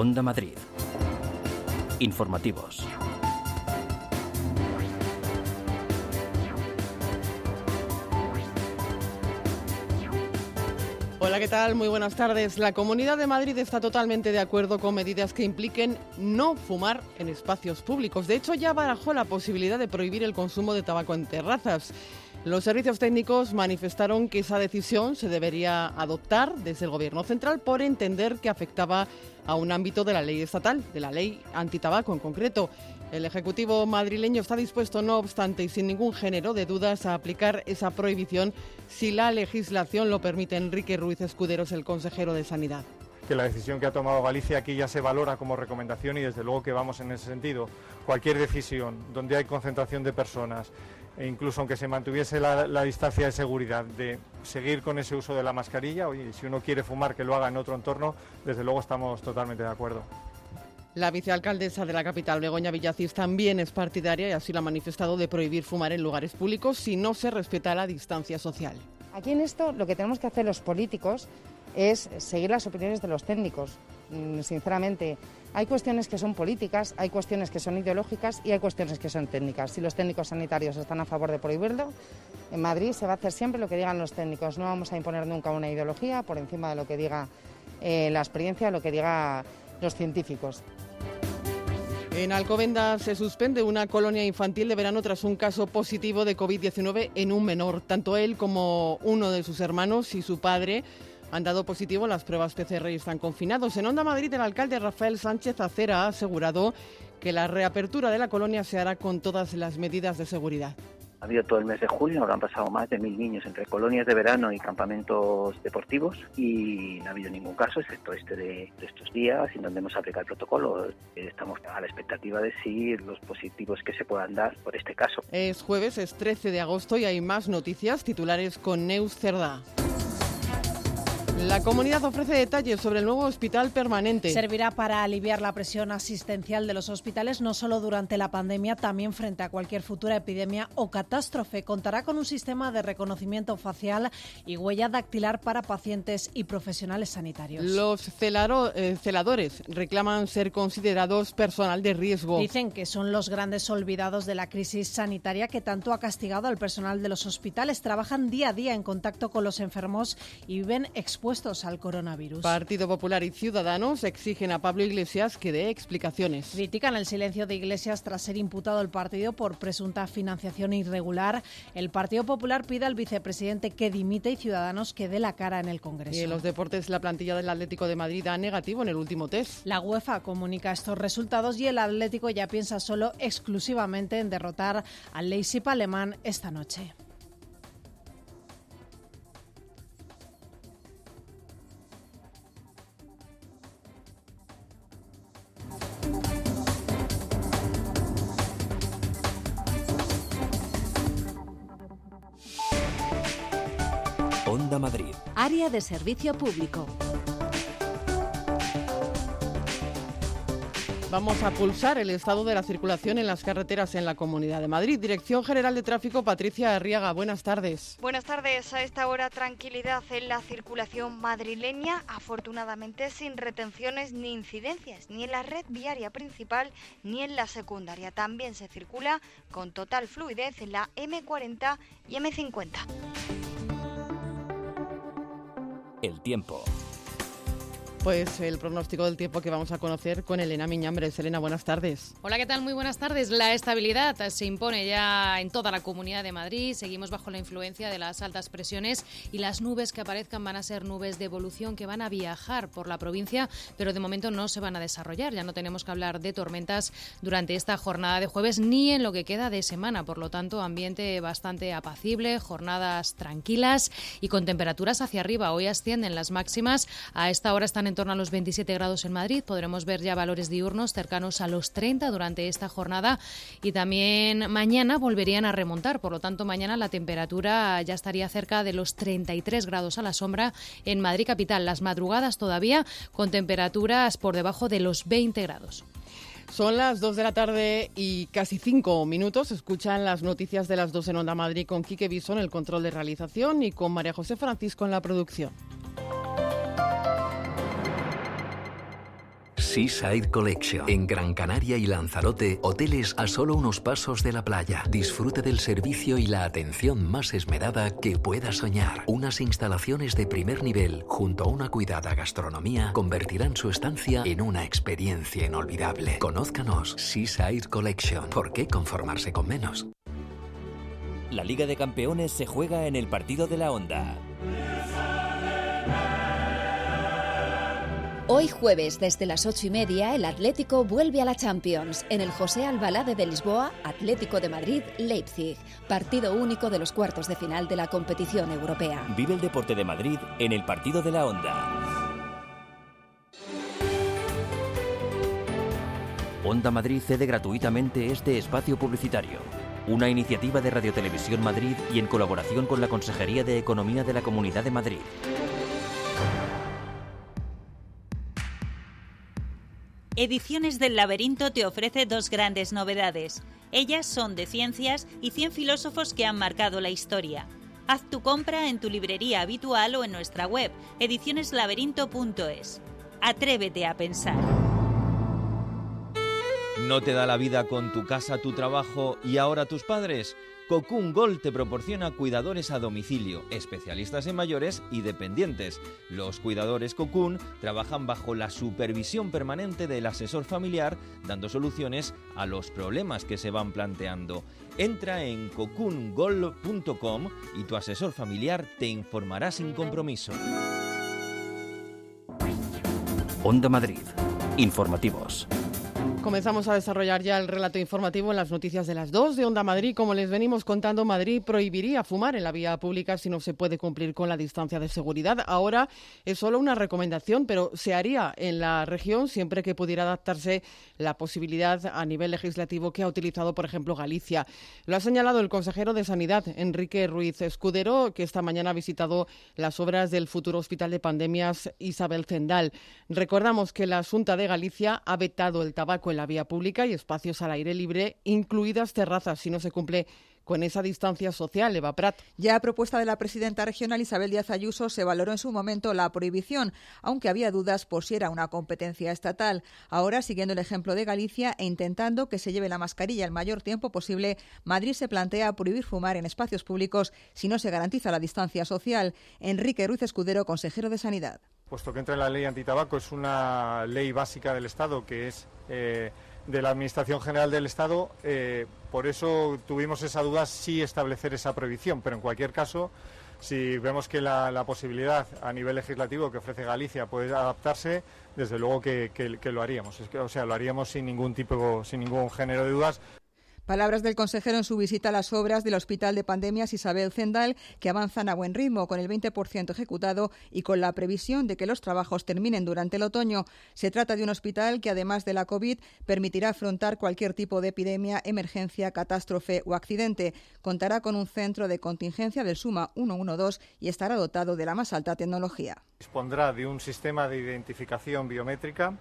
Onda Madrid. Informativos. Hola, ¿qué tal? Muy buenas tardes. La Comunidad de Madrid está totalmente de acuerdo con medidas que impliquen no fumar en espacios públicos. De hecho, ya barajó la posibilidad de prohibir el consumo de tabaco en terrazas. Los servicios técnicos manifestaron que esa decisión se debería adoptar desde el Gobierno central por entender que afectaba a un ámbito de la ley estatal, de la ley antitabaco en concreto. El Ejecutivo madrileño está dispuesto, no obstante, y sin ningún género de dudas, a aplicar esa prohibición si la legislación lo permite. Enrique Ruiz Escuderos, el consejero de Sanidad que la decisión que ha tomado Galicia aquí ya se valora como recomendación y desde luego que vamos en ese sentido. Cualquier decisión donde hay concentración de personas, e incluso aunque se mantuviese la, distancia de seguridad, de seguir con ese uso de la mascarilla, oye, si uno quiere fumar que lo haga en otro entorno, desde luego estamos totalmente de acuerdo. La vicealcaldesa de la capital, Begoña Villacís, también es partidaria y así lo ha manifestado de prohibir fumar en lugares públicos si no se respeta la distancia social. Aquí en esto lo que tenemos que hacer los políticos es seguir las opiniones de los técnicos. Mm, sinceramente, hay cuestiones que son políticas, hay cuestiones que son ideológicas y hay cuestiones que son técnicas. Si los técnicos sanitarios están a favor de prohibirlo, en Madrid se va a hacer siempre lo que digan los técnicos. No vamos a imponer nunca una ideología por encima de lo que diga eh, la experiencia, lo que diga los científicos. En Alcobendas se suspende una colonia infantil de verano tras un caso positivo de COVID-19 en un menor. Tanto él como uno de sus hermanos y su padre han dado positivo las pruebas PCR y están confinados. En Onda Madrid, el alcalde Rafael Sánchez Acera ha asegurado que la reapertura de la colonia se hará con todas las medidas de seguridad. Ha habido todo el mes de julio, han pasado más de mil niños entre colonias de verano y campamentos deportivos y no ha habido ningún caso, excepto este de, estos días, en donde hemos aplicado el protocolo. Estamos a la expectativa de si los positivos que se puedan dar por este caso. Es jueves, es 13 de agosto y hay más noticias titulares con Neus Cerdá. La comunidad ofrece detalles sobre el nuevo hospital permanente. Servirá para aliviar la presión asistencial de los hospitales no solo durante la pandemia, también frente a cualquier futura epidemia o catástrofe. Contará con un sistema de reconocimiento facial y huella dactilar para pacientes y profesionales sanitarios. Los eh, celadores reclaman ser considerados personal de riesgo. Dicen que son los grandes olvidados de la crisis sanitaria que tanto ha castigado al personal de los hospitales. Trabajan día a día en contacto con los enfermos y viven expuestos al coronavirus. Partido Popular y Ciudadanos exigen a Pablo Iglesias que dé explicaciones. Critican el silencio de Iglesias tras ser imputado el partido por presunta financiación irregular. El Partido Popular pide al vicepresidente que dimite y Ciudadanos que dé la cara en el Congreso. Y en los deportes, la plantilla del Atlético de Madrid da negativo en el último test. La UEFA comunica estos resultados y el Atlético ya piensa solo exclusivamente en derrotar al Leipzig alemán esta noche. Onda Madrid. Área de servicio público. Vamos a pulsar el estado de la circulación en las carreteras en la Comunidad de Madrid. Dirección General de Tráfico, Patricia Arriaga. Buenas tardes. Buenas tardes. A esta hora, tranquilidad en la circulación madrileña, afortunadamente sin retenciones ni incidencias, ni en la red viaria principal ni en la secundaria. También se circula con total fluidez en la M40 y M50. El tiempo. Pues el pronóstico del tiempo que vamos a conocer con Elena Miñambres. Elena, buenas tardes. Hola, ¿qué tal? Muy buenas tardes. La estabilidad se impone ya en toda la comunidad de Madrid. Seguimos bajo la influencia de las altas presiones y las nubes que aparezcan van a ser nubes de evolución que van a viajar por la provincia, pero de momento no se van a desarrollar. Ya no tenemos que hablar de tormentas durante esta jornada de jueves ni en lo que queda de semana. Por lo tanto, ambiente bastante apacible, jornadas tranquilas y con temperaturas hacia arriba. Hoy ascienden las máximas. A esta hora están en torno a los 27 grados en Madrid. Podremos ver ya valores diurnos cercanos a los 30 durante esta jornada y también mañana volverían a remontar. Por lo tanto, mañana la temperatura ya estaría cerca de los 33 grados a la sombra en Madrid capital. Las madrugadas todavía con temperaturas por debajo de los 20 grados. Son las 2 de la tarde y casi 5 minutos. Escuchan las noticias de las 2 en Onda Madrid con Quique Bison, el control de realización, y con María José Francisco en la producción. Seaside Collection. En Gran Canaria y Lanzarote, hoteles a solo unos pasos de la playa. Disfrute del servicio y la atención más esmerada que pueda soñar. Unas instalaciones de primer nivel, junto a una cuidada gastronomía, convertirán su estancia en una experiencia inolvidable. Conózcanos Seaside Collection. ¿Por qué conformarse con menos? La Liga de Campeones se juega en el partido de la Onda. Hoy jueves, desde las ocho y media, el Atlético vuelve a la Champions en el José Albalade de Lisboa, Atlético de Madrid, Leipzig, partido único de los cuartos de final de la competición europea. Vive el deporte de Madrid en el partido de la Onda. Onda Madrid cede gratuitamente este espacio publicitario. Una iniciativa de Radio Televisión Madrid y en colaboración con la Consejería de Economía de la Comunidad de Madrid. Ediciones del Laberinto te ofrece dos grandes novedades. Ellas son de ciencias y 100 filósofos que han marcado la historia. Haz tu compra en tu librería habitual o en nuestra web, edicioneslaberinto.es. Atrévete a pensar. ¿No te da la vida con tu casa, tu trabajo y ahora tus padres? Cocoon Gold te proporciona cuidadores a domicilio, especialistas en mayores y dependientes. Los cuidadores Cocoon trabajan bajo la supervisión permanente del asesor familiar, dando soluciones a los problemas que se van planteando. Entra en cocoongold.com y tu asesor familiar te informará sin compromiso. Onda Madrid. Informativos. Comenzamos a desarrollar ya el relato informativo en las noticias de las 2 de Onda Madrid. Como les venimos contando, Madrid prohibiría fumar en la vía pública si no se puede cumplir con la distancia de seguridad. Ahora es solo una recomendación, pero se haría en la región siempre que pudiera adaptarse la posibilidad a nivel legislativo que ha utilizado, por ejemplo, Galicia. Lo ha señalado el consejero de Sanidad, Enrique Ruiz Escudero, que esta mañana ha visitado las obras del futuro Hospital de Pandemias Isabel Zendal. Recordamos que la Junta de Galicia ha vetado el tabaco en la vía pública y espacios al aire libre, incluidas terrazas, si no se cumple con esa distancia social, Eva Prat. Ya a propuesta de la presidenta regional Isabel Díaz Ayuso se valoró en su momento la prohibición, aunque había dudas por si era una competencia estatal. Ahora, siguiendo el ejemplo de Galicia e intentando que se lleve la mascarilla el mayor tiempo posible, Madrid se plantea prohibir fumar en espacios públicos si no se garantiza la distancia social. Enrique Ruiz Escudero, consejero de Sanidad. Puesto que entra en la ley antitabaco, es una ley básica del Estado que es eh, de la Administración General del Estado. Eh, por eso tuvimos esa duda si establecer esa prohibición, pero en cualquier caso, si vemos que la, posibilidad a nivel legislativo que ofrece Galicia puede adaptarse, desde luego que, lo haríamos. o sea, lo haríamos sin ningún tipo, sin ningún género de dudas. Palabras del consejero en su visita a las obras del Hospital de Pandemias Isabel Zendal, que avanzan a buen ritmo, con el 20% ejecutado y con la previsión de que los trabajos terminen durante el otoño. Se trata de un hospital que, además de la COVID, permitirá afrontar cualquier tipo de epidemia, emergencia, catástrofe o accidente. Contará con un centro de contingencia del Suma 112 y estará dotado de la más alta tecnología. Dispondrá de un sistema de identificación biométrica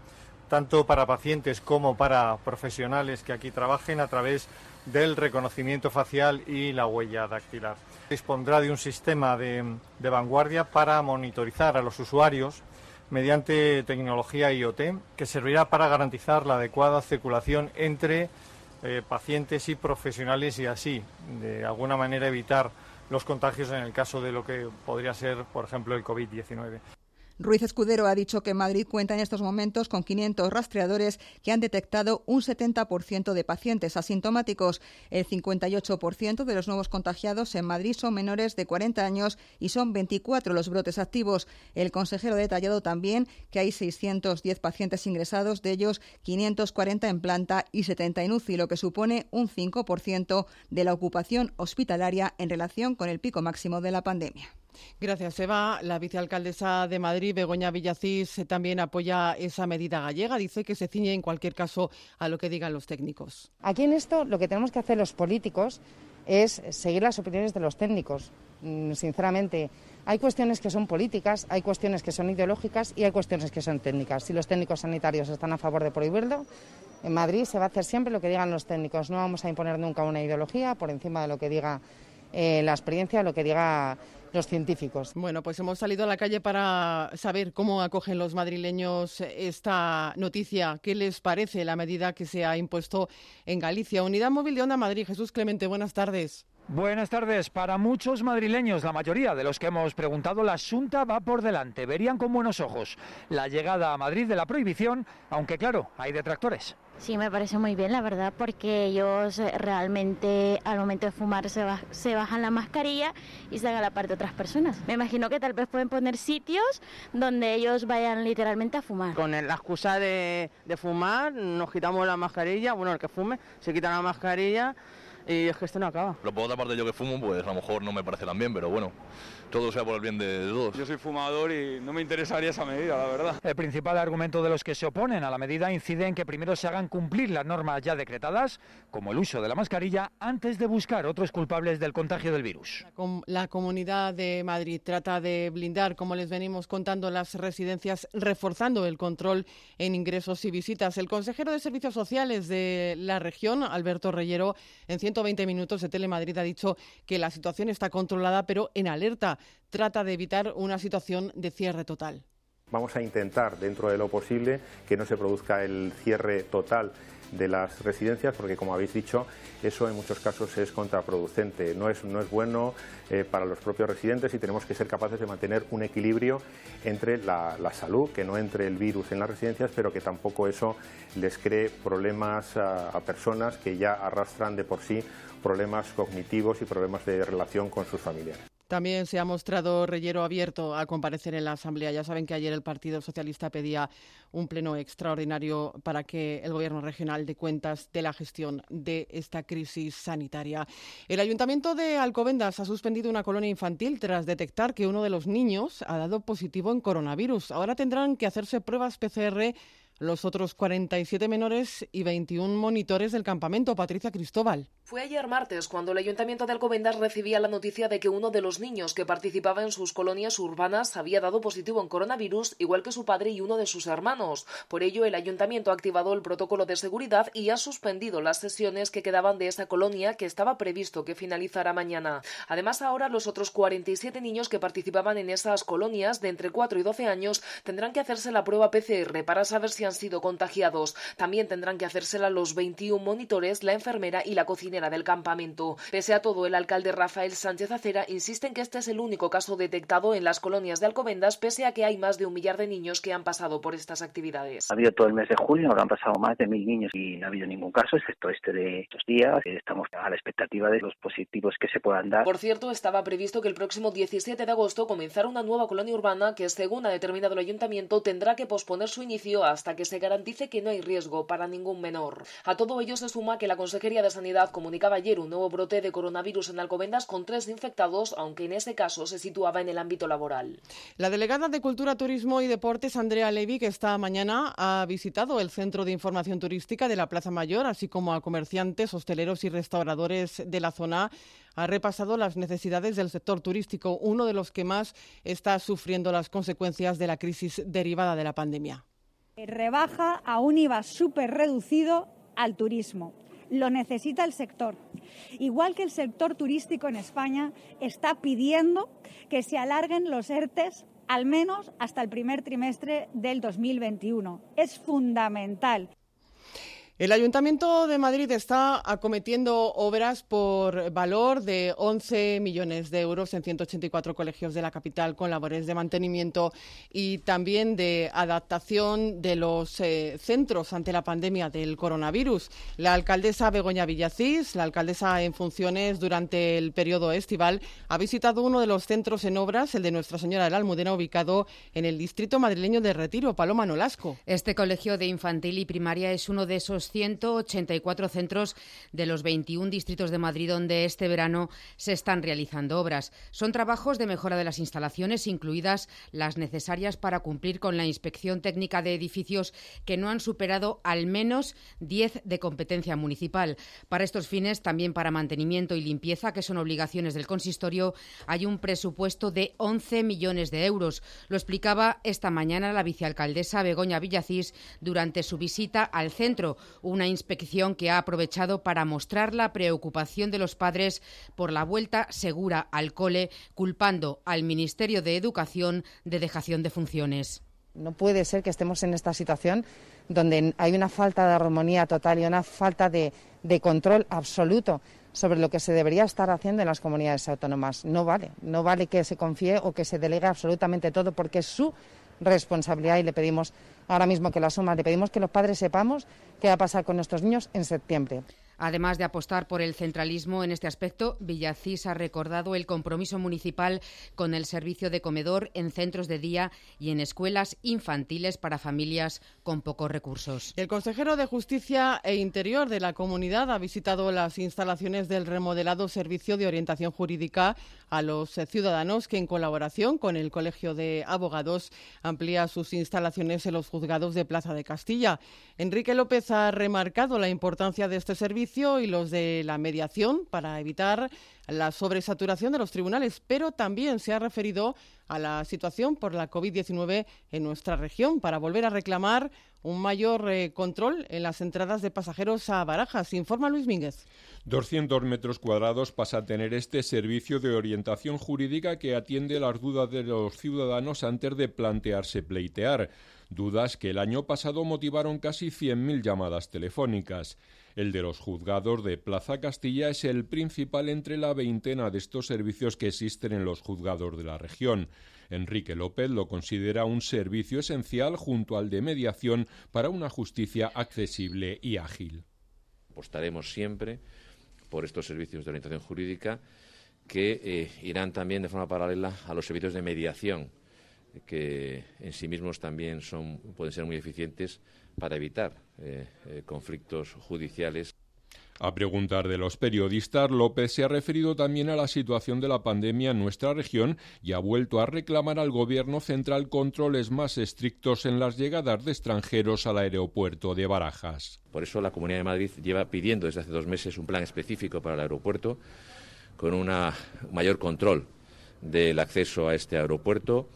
tanto para pacientes como para profesionales que aquí trabajen a través del reconocimiento facial y la huella dactilar. Dispondrá de un sistema de, vanguardia para monitorizar a los usuarios mediante tecnología IoT que servirá para garantizar la adecuada circulación entre eh, pacientes y profesionales y así, de alguna manera, evitar los contagios en el caso de lo que podría ser, por ejemplo, el COVID-19. Ruiz Escudero ha dicho que Madrid cuenta en estos momentos con 500 rastreadores que han detectado un 70% de pacientes asintomáticos. El 58% de los nuevos contagiados en Madrid son menores de 40 años y son 24 los brotes activos. El consejero ha detallado también que hay 610 pacientes ingresados, de ellos 540 en planta y 70 en UCI, lo que supone un 5% de la ocupación hospitalaria en relación con el pico máximo de la pandemia. Gracias, Eva. La vicealcaldesa de Madrid, Begoña Villacís, también apoya esa medida gallega. Dice que se ciñe en cualquier caso a lo que digan los técnicos. Aquí en esto lo que tenemos que hacer los políticos es seguir las opiniones de los técnicos. Mm, sinceramente, hay cuestiones que son políticas, hay cuestiones que son ideológicas y hay cuestiones que son técnicas. Si los técnicos sanitarios están a favor de prohibirlo, en Madrid se va a hacer siempre lo que digan los técnicos. No vamos a imponer nunca una ideología por encima de lo que diga eh, la experiencia, lo que diga los científicos. Bueno, pues hemos salido a la calle para saber cómo acogen los madrileños esta noticia. ¿Qué les parece la medida que se ha impuesto en Galicia? Unidad Móvil de Onda Madrid. Jesús Clemente, buenas tardes. Buenas tardes. Para muchos madrileños, la mayoría de los que hemos preguntado, la Junta va por delante. Verían con buenos ojos la llegada a Madrid de la prohibición, aunque claro, hay detractores. Sí, me parece muy bien, la verdad, porque ellos eh, realmente al momento de fumar se, se bajan la mascarilla y se hagan la parte de otras personas. Me imagino que tal vez pueden poner sitios donde ellos vayan literalmente a fumar. Con la excusa de, de fumar, nos quitamos la mascarilla, bueno, el que fume se quita la mascarilla y es que esto no acaba. Pero por otra parte yo que fumo, pues a lo mejor no me parece tan bien, pero bueno, todo sea por el bien de todos. Yo soy fumador y no me interesaría esa medida, la verdad. El principal argumento de los que se oponen a la medida incide en que primero se hagan cumplir las normas ya decretadas, como el uso de la mascarilla, antes de buscar otros culpables del contagio del virus. La Comunidad de Madrid trata de blindar, como les venimos contando, las residencias, reforzando el control en ingresos y visitas. El consejero de Servicios Sociales de la región, Alberto Reyero, en 120 minutos de Telemadrid ha dicho que la situación está controlada, pero en alerta trata de evitar una situación de cierre total. Vamos a intentar, dentro de lo posible, que no se produzca el cierre total de las residencias, porque como habéis dicho, eso en muchos casos es contraproducente. No es, no es bueno eh, para los propios residentes y tenemos que ser capaces de mantener un equilibrio entre la, salud, que no entre el virus en las residencias, pero que tampoco eso les cree problemas a personas que ya arrastran de por sí problemas cognitivos y problemas de relación con sus familiares. También se ha mostrado Reyero abierto a comparecer en la Asamblea. Ya saben que ayer el Partido Socialista pedía un pleno extraordinario para que el Gobierno regional dé cuentas de la gestión de esta crisis sanitaria. El Ayuntamiento de Alcobendas ha suspendido una colonia infantil tras detectar que uno de los niños ha dado positivo en coronavirus. Ahora tendrán que hacerse pruebas PCR los otros 47 menores y 21 monitores del campamento. Patricia Cristóbal. Fue ayer martes cuando el Ayuntamiento de Alcobendas recibía la noticia de que uno de los niños que participaba en sus colonias urbanas había dado positivo en coronavirus, igual que su padre y uno de sus hermanos. Por ello, el Ayuntamiento ha activado el protocolo de seguridad y ha suspendido las sesiones que quedaban de esa colonia que estaba previsto que finalizara mañana. Además, ahora los otros 47 niños que participaban en esas colonias de entre 4 y 12 años tendrán que hacerse la prueba PCR para saber si han sido contagiados. También tendrán que hacérsela los 21 monitores, la enfermera y la cocinera del campamento. Pese a todo, el alcalde Rafael Sánchez Acera insiste en que este es el único caso detectado en las colonias de Alcobendas, pese a que hay más de un millar de niños que han pasado por estas actividades. Ha habido todo el mes de junio, ahora han pasado más de mil niños y no ha habido ningún caso, excepto este de estos días. Estamos a la expectativa de los positivos que se puedan dar. Por cierto, estaba previsto que el próximo 17 de agosto comenzara una nueva colonia urbana que, según ha determinado el ayuntamiento, tendrá que posponer su inicio hasta que se garantice que no hay riesgo para ningún menor. A todo ello se suma que la Consejería de Sanidad comunicaba ayer un nuevo brote de coronavirus en Alcobendas con tres infectados, aunque en este caso se situaba en el ámbito laboral. La delegada de Cultura, Turismo y Deportes, Andrea Levy, que esta mañana ha visitado el Centro de Información Turística de la Plaza Mayor, así como a comerciantes, hosteleros y restauradores de la zona, ha repasado las necesidades del sector turístico, uno de los que más está sufriendo las consecuencias de la crisis derivada de la pandemia rebaja a un IVA súper reducido al turismo. Lo necesita el sector. Igual que el sector turístico en España está pidiendo que se alarguen los ERTES al menos hasta el primer trimestre del 2021. Es fundamental. El Ayuntamiento de Madrid está acometiendo obras por valor de 11 millones de euros en 184 colegios de la capital con labores de mantenimiento y también de adaptación de los eh, centros ante la pandemia del coronavirus. La alcaldesa Begoña Villacís, la alcaldesa en funciones durante el periodo estival, ha visitado uno de los centros en obras, el de Nuestra Señora de la Almudena, ubicado en el distrito madrileño de Retiro, Paloma Nolasco. Este colegio de infantil y primaria es uno de esos 184 centros de los 21 distritos de Madrid donde este verano se están realizando obras. Son trabajos de mejora de las instalaciones, incluidas las necesarias para cumplir con la inspección técnica de edificios que no han superado al menos 10 de competencia municipal. Para estos fines, también para mantenimiento y limpieza, que son obligaciones del consistorio, hay un presupuesto de 11 millones de euros. Lo explicaba esta mañana la vicealcaldesa Begoña Villacís durante su visita al centro Una inspección que ha aprovechado para mostrar la preocupación de los padres por la vuelta segura al cole, culpando al Ministerio de Educación de dejación de funciones. No puede ser que estemos en esta situación donde hay una falta de armonía total y una falta de, control absoluto sobre lo que se debería estar haciendo en las comunidades autónomas. No vale, no vale que se confíe o que se delegue absolutamente todo porque es su responsabilidad y le pedimos ahora mismo que la suma, le pedimos que los padres sepamos qué va a pasar con nuestros niños en septiembre. Además de apostar por el centralismo en este aspecto, Villacís ha recordado el compromiso municipal con el servicio de comedor en centros de día y en escuelas infantiles para familias con pocos recursos. El consejero de Justicia e Interior de la comunidad ha visitado las instalaciones del remodelado Servicio de Orientación Jurídica a los ciudadanos que, en colaboración con el Colegio de Abogados, amplía sus instalaciones en los juzgados de Plaza de Castilla. Enrique López ha remarcado la importancia de este servicio y los de la mediación para evitar la sobresaturación de los tribunales, pero también se ha referido a la situación por la COVID-19 en nuestra región para volver a reclamar un mayor eh, control en las entradas de pasajeros a Barajas. Informa Luis Mínguez. 200 metros cuadrados pasa a tener este servicio de orientación jurídica que atiende las dudas de los ciudadanos antes de plantearse pleitear. Dudas que el año pasado motivaron casi 100.000 llamadas telefónicas. El de los juzgados de Plaza Castilla es el principal entre la veintena de estos servicios que existen en los juzgados de la región. Enrique López lo considera un servicio esencial junto al de mediación para una justicia accesible y ágil. Apostaremos siempre por estos servicios de orientación jurídica que eh, irán también de forma paralela a los servicios de mediación que en sí mismos también son, pueden ser muy eficientes para evitar eh, eh, conflictos judiciales. A preguntar de los periodistas, López se ha referido también a la situación de la pandemia en nuestra región y ha vuelto a reclamar al Gobierno central controles más estrictos en las llegadas de extranjeros al aeropuerto de Barajas. Por eso la Comunidad de Madrid lleva pidiendo desde hace dos meses un plan específico para el aeropuerto con un mayor control del acceso a este aeropuerto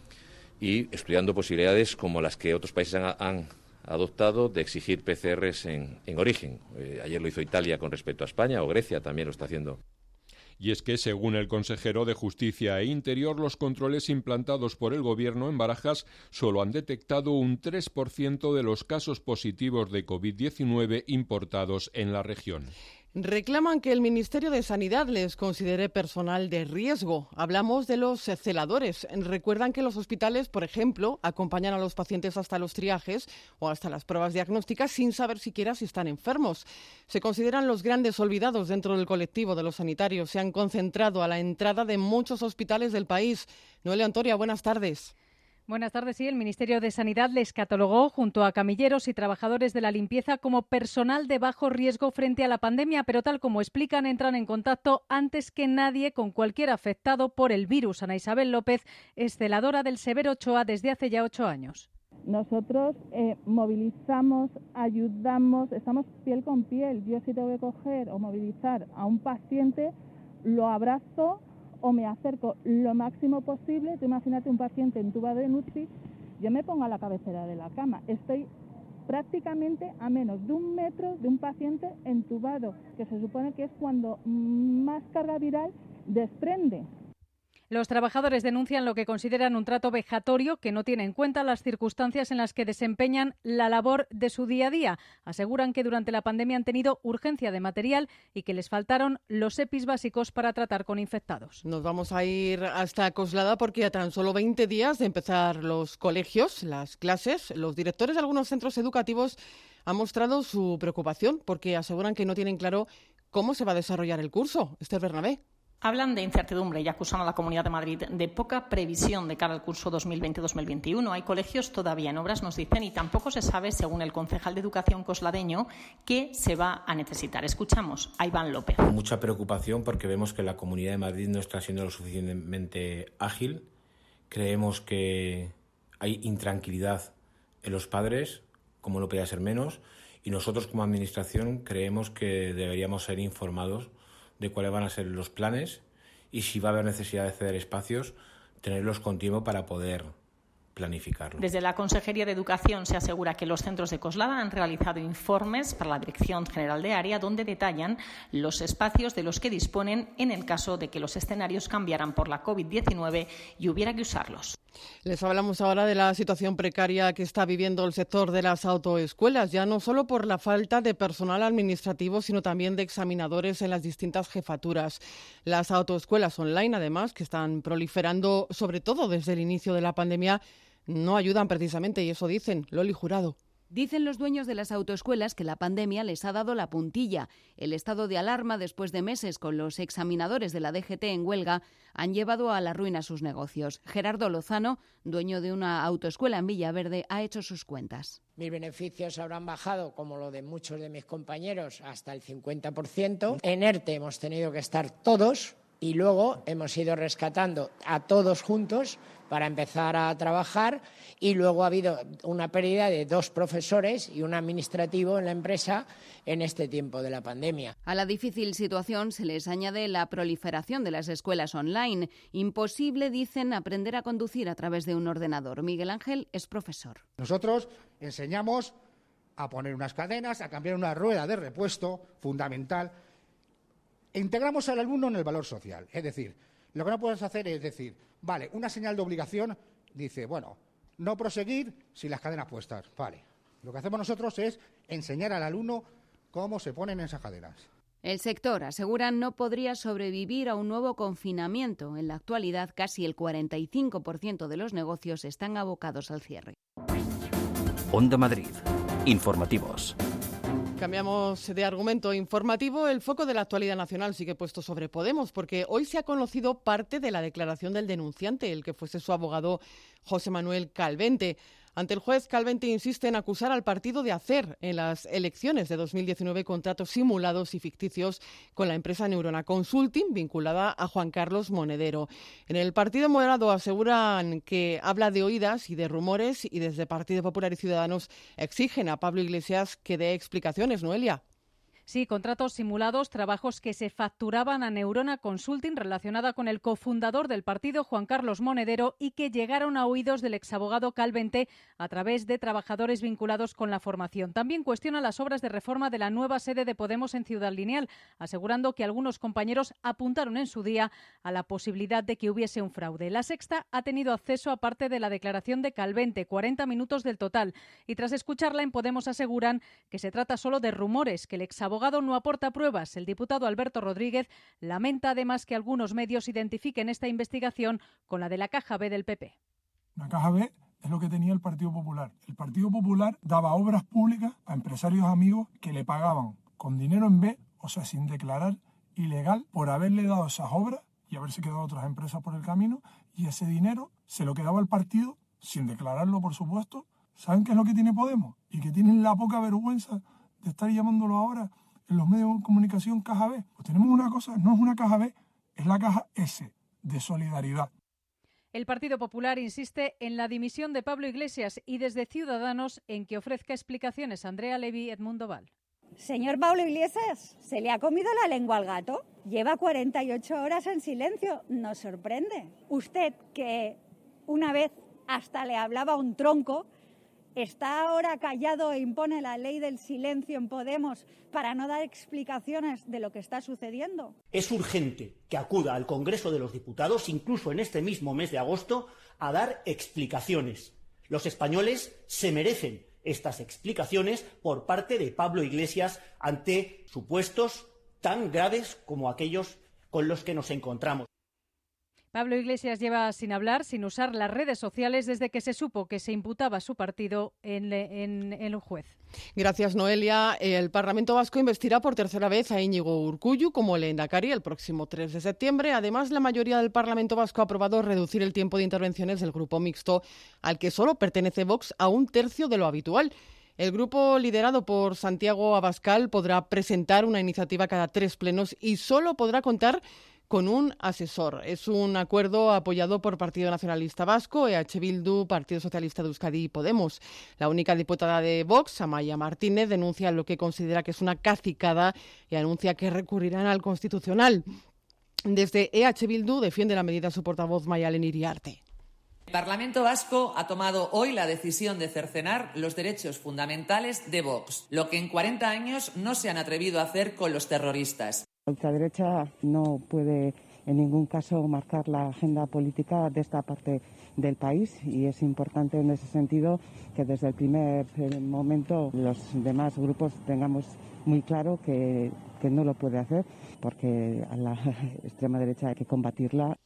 y estudiando posibilidades como las que otros países han, adoptado de exigir PCRs en, origen. Eh, ayer lo hizo Italia con respecto a España o Grecia también lo está haciendo. Y es que, según el consejero de Justicia e Interior, los controles implantados por el Gobierno en Barajas solo han detectado un 3% de los casos positivos de COVID-19 importados en la región. Reclaman que el Ministerio de Sanidad les considere personal de riesgo. Hablamos de los celadores. Recuerdan que los hospitales, por ejemplo, acompañan a los pacientes hasta los triajes o hasta las pruebas diagnósticas sin saber siquiera si están enfermos. Se consideran los grandes olvidados dentro del colectivo de los sanitarios. Se han concentrado a la entrada de muchos hospitales del país. Noelia Antoria, buenas tardes. Buenas tardes. Sí, el Ministerio de Sanidad les catalogó junto a camilleros y trabajadores de la limpieza como personal de bajo riesgo frente a la pandemia, pero tal como explican, entran en contacto antes que nadie con cualquier afectado por el virus. Ana Isabel López es celadora del Severo Ochoa desde hace ya ocho años. Nosotros eh, movilizamos, ayudamos, estamos piel con piel. Yo si tengo que coger o movilizar a un paciente, lo abrazo o me acerco lo máximo posible. Tú imagínate un paciente entubado en UCI, yo me pongo a la cabecera de la cama. Estoy prácticamente a menos de un metro de un paciente entubado, que se supone que es cuando más carga viral desprende. Los trabajadores denuncian lo que consideran un trato vejatorio que no tiene en cuenta las circunstancias en las que desempeñan la labor de su día a día. Aseguran que durante la pandemia han tenido urgencia de material y que les faltaron los EPIs básicos para tratar con infectados. Nos vamos a ir hasta Coslada porque a tan solo 20 días de empezar los colegios, las clases, los directores de algunos centros educativos han mostrado su preocupación porque aseguran que no tienen claro cómo se va a desarrollar el curso. Esther Bernabé. Hablan de incertidumbre y acusan a la Comunidad de Madrid de poca previsión de cara al curso 2020-2021. Hay colegios todavía en obras, nos dicen, y tampoco se sabe, según el concejal de Educación cosladeño, qué se va a necesitar. Escuchamos a Iván López. Mucha preocupación porque vemos que la Comunidad de Madrid no está siendo lo suficientemente ágil. Creemos que hay intranquilidad en los padres, como no podía ser menos, y nosotros como Administración creemos que deberíamos ser informados de cuáles van a ser los planes y si va a haber necesidad de ceder espacios, tenerlos con tiempo para poder planificarlo. Desde la Consejería de Educación se asegura que los centros de Coslada han realizado informes para la Dirección General de Área donde detallan los espacios de los que disponen en el caso de que los escenarios cambiaran por la COVID-19 y hubiera que usarlos. Les hablamos ahora de la situación precaria que está viviendo el sector de las autoescuelas, ya no solo por la falta de personal administrativo, sino también de examinadores en las distintas jefaturas. Las autoescuelas online, además, que están proliferando, sobre todo desde el inicio de la pandemia, no ayudan precisamente, y eso dicen Loli Jurado. Dicen los dueños de las autoescuelas que la pandemia les ha dado la puntilla. El estado de alarma después de meses con los examinadores de la DGT en huelga han llevado a la ruina sus negocios. Gerardo Lozano, dueño de una autoescuela en Villaverde, ha hecho sus cuentas. Mis beneficios habrán bajado, como lo de muchos de mis compañeros, hasta el 50%. En ERTE hemos tenido que estar todos y luego hemos ido rescatando a todos juntos para empezar a trabajar y luego ha habido una pérdida de dos profesores y un administrativo en la empresa en este tiempo de la pandemia. A la difícil situación se les añade la proliferación de las escuelas online. Imposible, dicen, aprender a conducir a través de un ordenador. Miguel Ángel es profesor. Nosotros enseñamos a poner unas cadenas, a cambiar una rueda de repuesto, fundamental. Integramos al alumno en el valor social. Es decir, lo que no puedes hacer es decir, vale, una señal de obligación dice, bueno, no proseguir sin las cadenas puestas. Vale. Lo que hacemos nosotros es enseñar al alumno cómo se ponen esas cadenas. El sector, aseguran, no podría sobrevivir a un nuevo confinamiento. En la actualidad, casi el 45% de los negocios están abocados al cierre. Onda Madrid. Informativos. Cambiamos de argumento informativo. El foco de la actualidad nacional sigue puesto sobre Podemos, porque hoy se ha conocido parte de la declaración del denunciante, el que fuese su abogado José Manuel Calvente. Ante el juez, Calvente insiste en acusar al partido de hacer en las elecciones de 2019 contratos simulados y ficticios con la empresa Neurona Consulting vinculada a Juan Carlos Monedero. En el Partido Moderado aseguran que habla de oídas y de rumores y desde Partido Popular y Ciudadanos exigen a Pablo Iglesias que dé explicaciones. Noelia. Sí, contratos simulados, trabajos que se facturaban a Neurona Consulting relacionada con el cofundador del partido, Juan Carlos Monedero, y que llegaron a oídos del exabogado Calvente a través de trabajadores vinculados con la formación. También cuestiona las obras de reforma de la nueva sede de Podemos en Ciudad Lineal, asegurando que algunos compañeros apuntaron en su día a la posibilidad de que hubiese un fraude. La sexta ha tenido acceso a parte de la declaración de Calvente, 40 minutos del total, y tras escucharla en Podemos aseguran que se trata solo de rumores, que el exabogado no aporta pruebas. El diputado Alberto Rodríguez lamenta además que algunos medios identifiquen esta investigación con la de la Caja B del PP. La Caja B es lo que tenía el Partido Popular. El Partido Popular daba obras públicas a empresarios amigos que le pagaban con dinero en B, o sea, sin declarar ilegal, por haberle dado esas obras y haberse quedado otras empresas por el camino, y ese dinero se lo quedaba el partido, sin declararlo, por supuesto. ¿Saben qué es lo que tiene Podemos? Y que tienen la poca vergüenza de estar llamándolo ahora en los medios de comunicación caja B. Pues tenemos una cosa, no es una caja B, es la caja S, de solidaridad. El Partido Popular insiste en la dimisión de Pablo Iglesias y desde Ciudadanos en que ofrezca explicaciones Andrea Levy Edmundo Val. Señor Pablo Iglesias, ¿se le ha comido la lengua al gato? Lleva 48 horas en silencio. Nos sorprende. Usted que una vez hasta le hablaba un tronco, ¿Está ahora callado e impone la ley del silencio en Podemos para no dar explicaciones de lo que está sucediendo? Es urgente que acuda al Congreso de los Diputados, incluso en este mismo mes de agosto, a dar explicaciones. Los españoles se merecen estas explicaciones por parte de Pablo Iglesias ante supuestos tan graves como aquellos con los que nos encontramos. Pablo Iglesias lleva sin hablar, sin usar las redes sociales desde que se supo que se imputaba su partido en, el juez. Gracias, Noelia. El Parlamento Vasco investirá por tercera vez a Íñigo Urcullu como Endacari el próximo 3 de septiembre. Además, la mayoría del Parlamento Vasco ha aprobado reducir el tiempo de intervenciones del grupo mixto, al que solo pertenece Vox, a un tercio de lo habitual. El grupo liderado por Santiago Abascal podrá presentar una iniciativa cada tres plenos y solo podrá contar con un asesor. Es un acuerdo apoyado por Partido Nacionalista Vasco, EH Bildu, Partido Socialista de Euskadi y Podemos. La única diputada de Vox, Amaya Martínez, denuncia lo que considera que es una cacicada y anuncia que recurrirán al Constitucional. Desde EH Bildu defiende la medida su portavoz Mayalen Iriarte. El Parlamento Vasco ha tomado hoy la decisión de cercenar los derechos fundamentales de Vox, lo que en 40 años no se han atrevido a hacer con los terroristas. La ultraderecha no puede en ningún caso marcar la agenda política de esta parte del país y es importante en ese sentido que desde el primer eh, momento los demás grupos tengamos muy claro que, que no lo puede hacer porque a la extrema derecha hay que combatirla.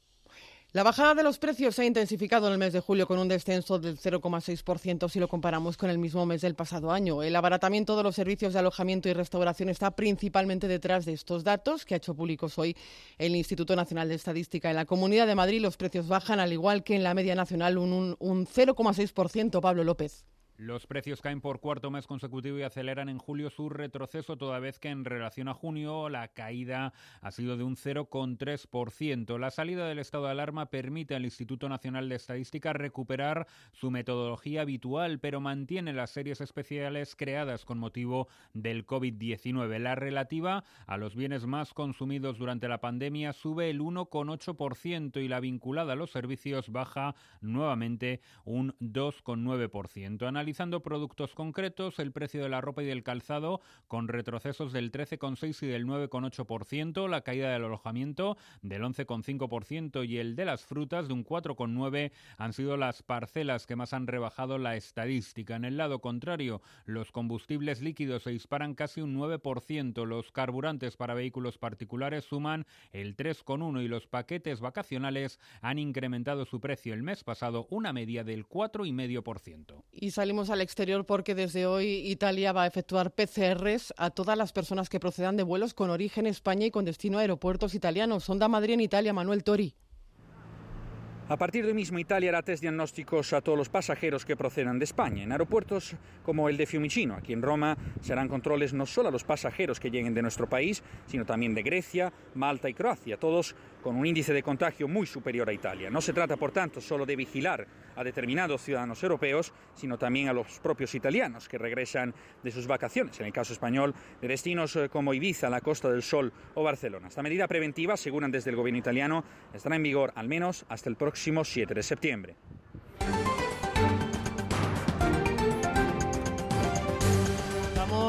La bajada de los precios se ha intensificado en el mes de julio con un descenso del 0,6% si lo comparamos con el mismo mes del pasado año. El abaratamiento de los servicios de alojamiento y restauración está principalmente detrás de estos datos que ha hecho públicos hoy el Instituto Nacional de Estadística. En la Comunidad de Madrid los precios bajan al igual que en la media nacional un, un, un 0,6%. Pablo López. Los precios caen por cuarto mes consecutivo y aceleran en julio su retroceso, toda vez que en relación a junio la caída ha sido de un 0,3%. La salida del estado de alarma permite al Instituto Nacional de Estadística recuperar su metodología habitual, pero mantiene las series especiales creadas con motivo del COVID-19. La relativa a los bienes más consumidos durante la pandemia sube el 1,8% y la vinculada a los servicios baja nuevamente un 2,9%. Analizando productos concretos, el precio de la ropa y del calzado con retrocesos del 13,6 y del 9,8%, la caída del alojamiento del 11,5% y el de las frutas de un 4,9 han sido las parcelas que más han rebajado la estadística. En el lado contrario, los combustibles líquidos se disparan casi un 9%, los carburantes para vehículos particulares suman el 3,1 y los paquetes vacacionales han incrementado su precio el mes pasado una media del 4,5%. Y salimos al exterior porque desde hoy Italia va a efectuar PCRs a todas las personas que procedan de vuelos con origen España y con destino a aeropuertos italianos. Sonda Madrid en Italia, Manuel Tori. A partir de hoy mismo, Italia hará test diagnósticos a todos los pasajeros que procedan de España. En aeropuertos como el de Fiumicino, aquí en Roma, se harán controles no solo a los pasajeros que lleguen de nuestro país, sino también de Grecia, Malta y Croacia, todos con un índice de contagio muy superior a Italia. No se trata, por tanto, solo de vigilar a determinados ciudadanos europeos, sino también a los propios italianos que regresan de sus vacaciones, en el caso español, de destinos eh, como Ibiza, la Costa del Sol o Barcelona. Esta medida preventiva, aseguran desde el gobierno italiano, estará en vigor al menos hasta el próximo próximo 7 de septiembre.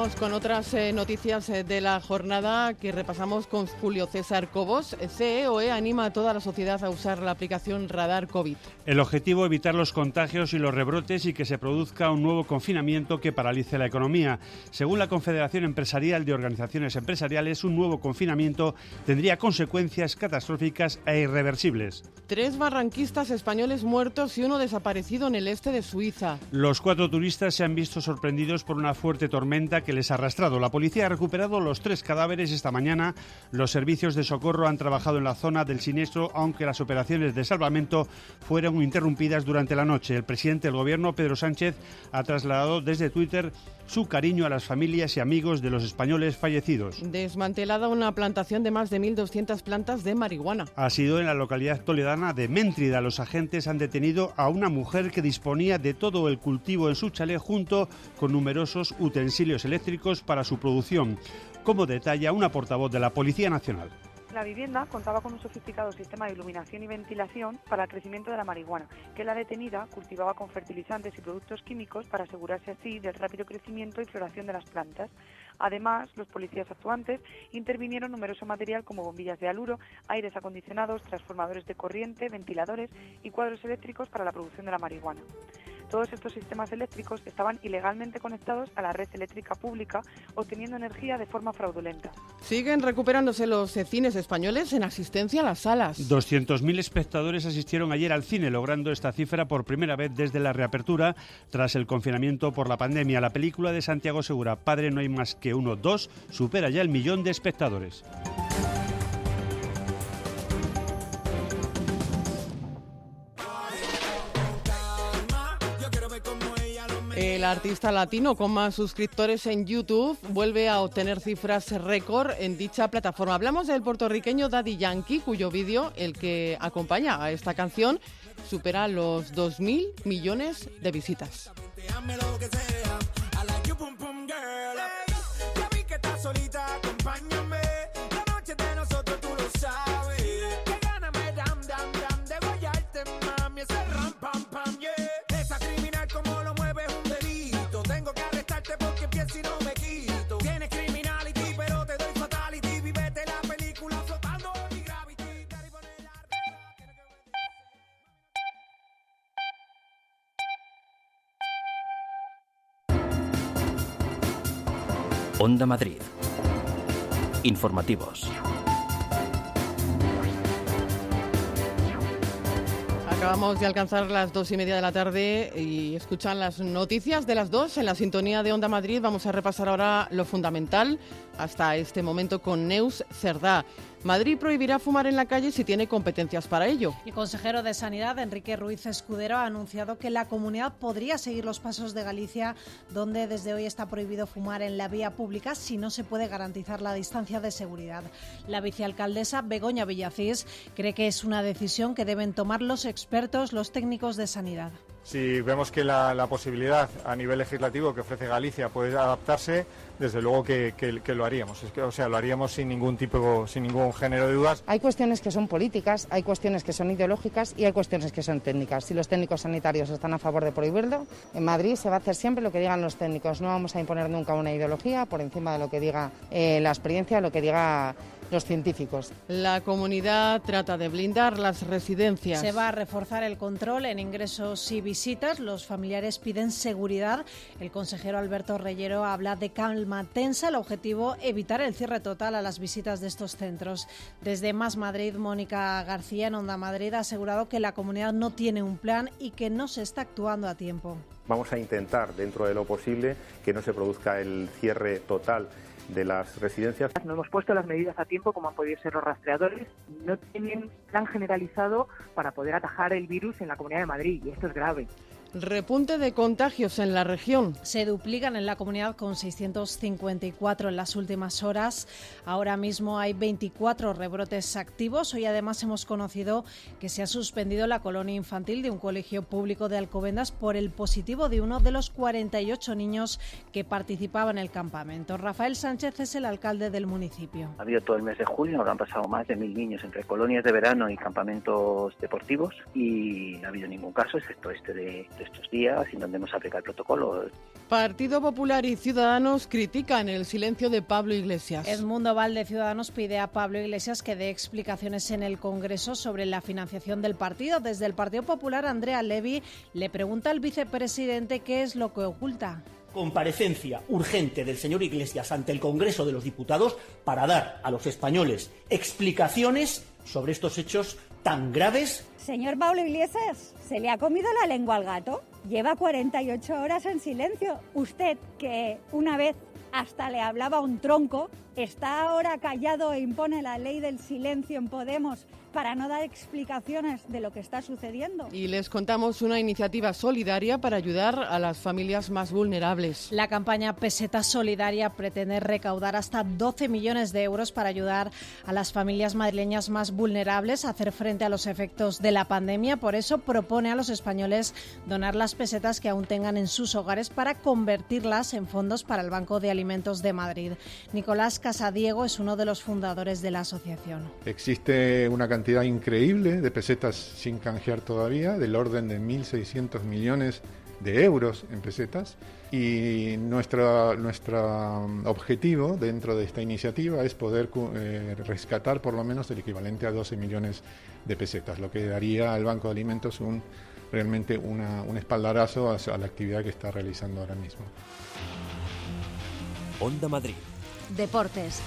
Vamos con otras eh, noticias eh, de la jornada que repasamos con Julio César Cobos. CEOE anima a toda la sociedad a usar la aplicación Radar COVID. El objetivo evitar los contagios y los rebrotes y que se produzca un nuevo confinamiento que paralice la economía. Según la Confederación Empresarial de Organizaciones Empresariales, un nuevo confinamiento tendría consecuencias catastróficas e irreversibles. Tres barranquistas españoles muertos y uno desaparecido en el este de Suiza. Los cuatro turistas se han visto sorprendidos por una fuerte tormenta que les ha arrastrado. La policía ha recuperado los tres cadáveres esta mañana. Los servicios de socorro han trabajado en la zona del siniestro, aunque las operaciones de salvamento fueron interrumpidas durante la noche. El presidente del gobierno, Pedro Sánchez, ha trasladado desde Twitter su cariño a las familias y amigos de los españoles fallecidos. Desmantelada una plantación de más de 1.200 plantas de marihuana. Ha sido en la localidad toledana de Méntrida. Los agentes han detenido a una mujer que disponía de todo el cultivo en su chalet junto con numerosos utensilios para su producción, como detalla una portavoz de la Policía Nacional. La vivienda contaba con un sofisticado sistema de iluminación y ventilación para el crecimiento de la marihuana, que la detenida cultivaba con fertilizantes y productos químicos para asegurarse así del rápido crecimiento y floración de las plantas. Además, los policías actuantes intervinieron numeroso material como bombillas de aluro, aires acondicionados, transformadores de corriente, ventiladores y cuadros eléctricos para la producción de la marihuana. Todos estos sistemas eléctricos estaban ilegalmente conectados a la red eléctrica pública, obteniendo energía de forma fraudulenta. Siguen recuperándose los cines españoles en asistencia a las salas. 200.000 espectadores asistieron ayer al cine, logrando esta cifra por primera vez desde la reapertura tras el confinamiento por la pandemia. La película de Santiago Segura, Padre no hay más que uno, dos, supera ya el millón de espectadores. El artista latino con más suscriptores en YouTube vuelve a obtener cifras récord en dicha plataforma. Hablamos del puertorriqueño Daddy Yankee, cuyo vídeo, el que acompaña a esta canción, supera los 2.000 millones de visitas. Onda Madrid. Informativos. Acabamos de alcanzar las dos y media de la tarde y escuchan las noticias de las dos en la sintonía de Onda Madrid. Vamos a repasar ahora lo fundamental hasta este momento con Neus Cerdá. Madrid prohibirá fumar en la calle si tiene competencias para ello. El consejero de Sanidad, Enrique Ruiz Escudero, ha anunciado que la comunidad podría seguir los pasos de Galicia, donde desde hoy está prohibido fumar en la vía pública si no se puede garantizar la distancia de seguridad. La vicealcaldesa Begoña Villacís cree que es una decisión que deben tomar los expertos, los técnicos de sanidad. Si vemos que la, posibilidad a nivel legislativo que ofrece Galicia puede adaptarse, desde luego que, lo haríamos. Es que, o sea, lo haríamos sin ningún tipo, sin ningún género de dudas. Hay cuestiones que son políticas, hay cuestiones que son ideológicas y hay cuestiones que son técnicas. Si los técnicos sanitarios están a favor de prohibirlo, en Madrid se va a hacer siempre lo que digan los técnicos. No vamos a imponer nunca una ideología por encima de lo que diga eh, la experiencia, lo que diga los científicos. La comunidad trata de blindar las residencias. Se va a reforzar el control en ingresos y visitas. Los familiares piden seguridad. El consejero Alberto Reyero habla de calma tensa. El objetivo, evitar el cierre total a las visitas de estos centros. Desde Más Madrid, Mónica García en Onda Madrid ha asegurado que la comunidad no tiene un plan y que no se está actuando a tiempo. Vamos a intentar, dentro de lo posible, que no se produzca el cierre total de las residencias. No hemos puesto las medidas a tiempo como han podido ser los rastreadores. No tienen plan generalizado para poder atajar el virus en la Comunidad de Madrid y esto es grave. Repunte de contagios en la región. Se duplican en la comunidad con 654 en las últimas horas. Ahora mismo hay 24 rebrotes activos. Hoy además hemos conocido que se ha suspendido la colonia infantil de un colegio público de Alcobendas por el positivo de uno de los 48 niños que participaban en el campamento. Rafael Sánchez es el alcalde del municipio. Ha habido todo el mes de junio, han pasado más de mil niños entre colonias de verano y campamentos deportivos y no ha habido ningún caso, excepto este de estos días y donde hemos aplicado el protocolo. Partido Popular y Ciudadanos critican el silencio de Pablo Iglesias. Edmundo Valde Ciudadanos pide a Pablo Iglesias que dé explicaciones en el Congreso sobre la financiación del partido. Desde el Partido Popular, Andrea Levy le pregunta al vicepresidente qué es lo que oculta comparecencia urgente del señor Iglesias ante el Congreso de los Diputados para dar a los españoles explicaciones sobre estos hechos tan graves. Señor Pablo Iglesias, ¿se le ha comido la lengua al gato? Lleva 48 horas en silencio. Usted, que una vez hasta le hablaba un tronco, está ahora callado e impone la ley del silencio en Podemos para no dar explicaciones de lo que está sucediendo. Y les contamos una iniciativa solidaria para ayudar a las familias más vulnerables. La campaña Peseta Solidaria pretende recaudar hasta 12 millones de euros para ayudar a las familias madrileñas más vulnerables a hacer frente a los efectos de la pandemia. Por eso propone a los españoles donar las pesetas que aún tengan en sus hogares para convertirlas en fondos para el Banco de Alimentos de Madrid. Nicolás Casadiego es uno de los fundadores de la asociación. Existe una cantidad cantidad increíble de pesetas sin canjear todavía, del orden de 1.600 millones de euros en pesetas. Y nuestro, nuestro um, objetivo dentro de esta iniciativa es poder eh, rescatar por lo menos el equivalente a 12 millones de pesetas, lo que daría al Banco de Alimentos un, realmente una, un espaldarazo a, a la actividad que está realizando ahora mismo. Onda Madrid. Deportes.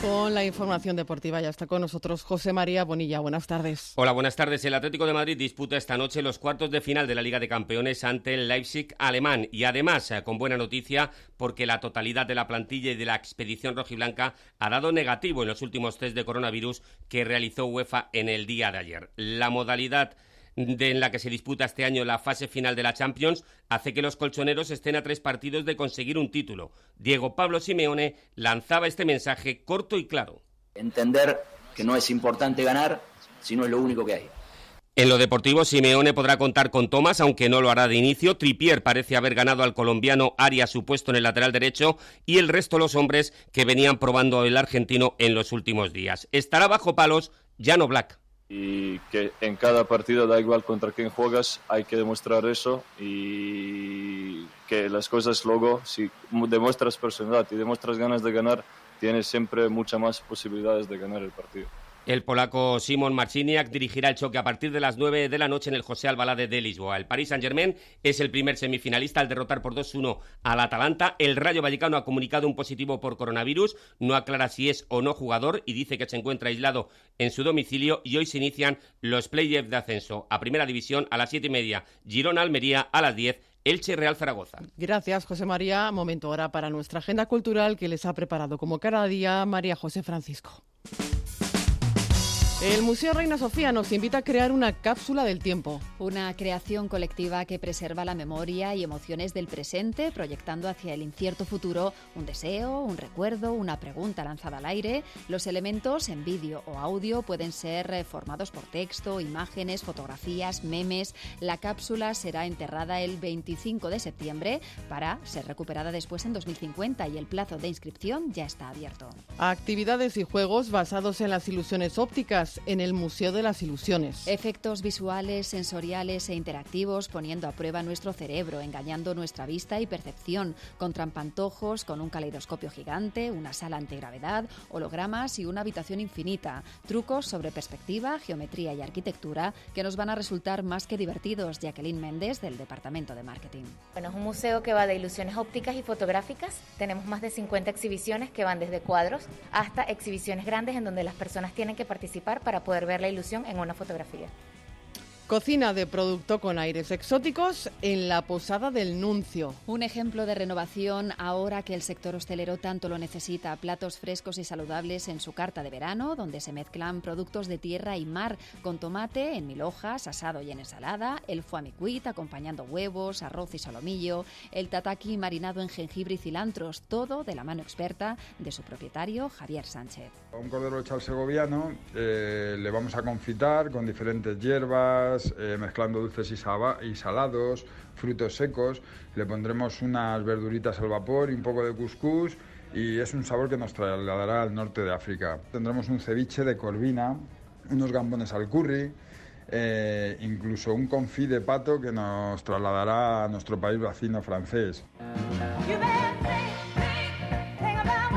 Con la información deportiva ya está con nosotros José María Bonilla. Buenas tardes. Hola, buenas tardes. El Atlético de Madrid disputa esta noche los cuartos de final de la Liga de Campeones ante el Leipzig alemán y además eh, con buena noticia porque la totalidad de la plantilla y de la expedición rojiblanca ha dado negativo en los últimos test de coronavirus que realizó UEFA en el día de ayer. La modalidad en la que se disputa este año la fase final de la Champions hace que los colchoneros estén a tres partidos de conseguir un título. Diego Pablo Simeone lanzaba este mensaje corto y claro. Entender que no es importante ganar, sino es lo único que hay. En lo deportivo, Simeone podrá contar con Tomás, aunque no lo hará de inicio. Tripier parece haber ganado al colombiano Arias su puesto en el lateral derecho y el resto los hombres que venían probando el argentino en los últimos días. Estará bajo palos Jano Black y que en cada partido, da igual contra quién juegas, hay que demostrar eso y que las cosas luego, si demuestras personalidad y demuestras ganas de ganar, tienes siempre muchas más posibilidades de ganar el partido. El polaco Simon Marciniak dirigirá el choque a partir de las 9 de la noche en el José Albalade de Lisboa. El Paris Saint-Germain es el primer semifinalista al derrotar por 2-1 al Atalanta. El Rayo Vallecano ha comunicado un positivo por coronavirus, no aclara si es o no jugador y dice que se encuentra aislado en su domicilio y hoy se inician los playoffs de ascenso a Primera División a las 7 y media, Girona Almería a las 10 Elche Real Zaragoza. Gracias, José María. Momento ahora para nuestra agenda cultural que les ha preparado como cada día María José Francisco. El Museo Reina Sofía nos invita a crear una cápsula del tiempo. Una creación colectiva que preserva la memoria y emociones del presente, proyectando hacia el incierto futuro un deseo, un recuerdo, una pregunta lanzada al aire. Los elementos en vídeo o audio pueden ser formados por texto, imágenes, fotografías, memes. La cápsula será enterrada el 25 de septiembre para ser recuperada después en 2050 y el plazo de inscripción ya está abierto. Actividades y juegos basados en las ilusiones ópticas en el Museo de las Ilusiones. Efectos visuales, sensoriales e interactivos poniendo a prueba nuestro cerebro, engañando nuestra vista y percepción, con trampantojos, con un caleidoscopio gigante, una sala antigravedad, hologramas y una habitación infinita. Trucos sobre perspectiva, geometría y arquitectura que nos van a resultar más que divertidos. Jacqueline Méndez, del Departamento de Marketing. Bueno, es un museo que va de ilusiones ópticas y fotográficas. Tenemos más de 50 exhibiciones que van desde cuadros hasta exhibiciones grandes en donde las personas tienen que participar para poder ver la ilusión en una fotografía. Cocina de producto con aires exóticos en la Posada del Nuncio. Un ejemplo de renovación ahora que el sector hostelero tanto lo necesita. Platos frescos y saludables en su carta de verano, donde se mezclan productos de tierra y mar, con tomate en mil hojas, asado y en ensalada, el foie acompañando huevos, arroz y solomillo, el tataki marinado en jengibre y cilantros, todo de la mano experta de su propietario Javier Sánchez. Un cordero chal segoviano eh, le vamos a confitar con diferentes hierbas eh, mezclando dulces y, salados, frutos secos. Le pondremos unas verduritas al vapor y un poco de cuscús y es un sabor que nos trasladará al norte de África. Tendremos un ceviche de corvina, unos gambones al curry, eh, incluso un confit de pato que nos trasladará a nuestro país vecino francés.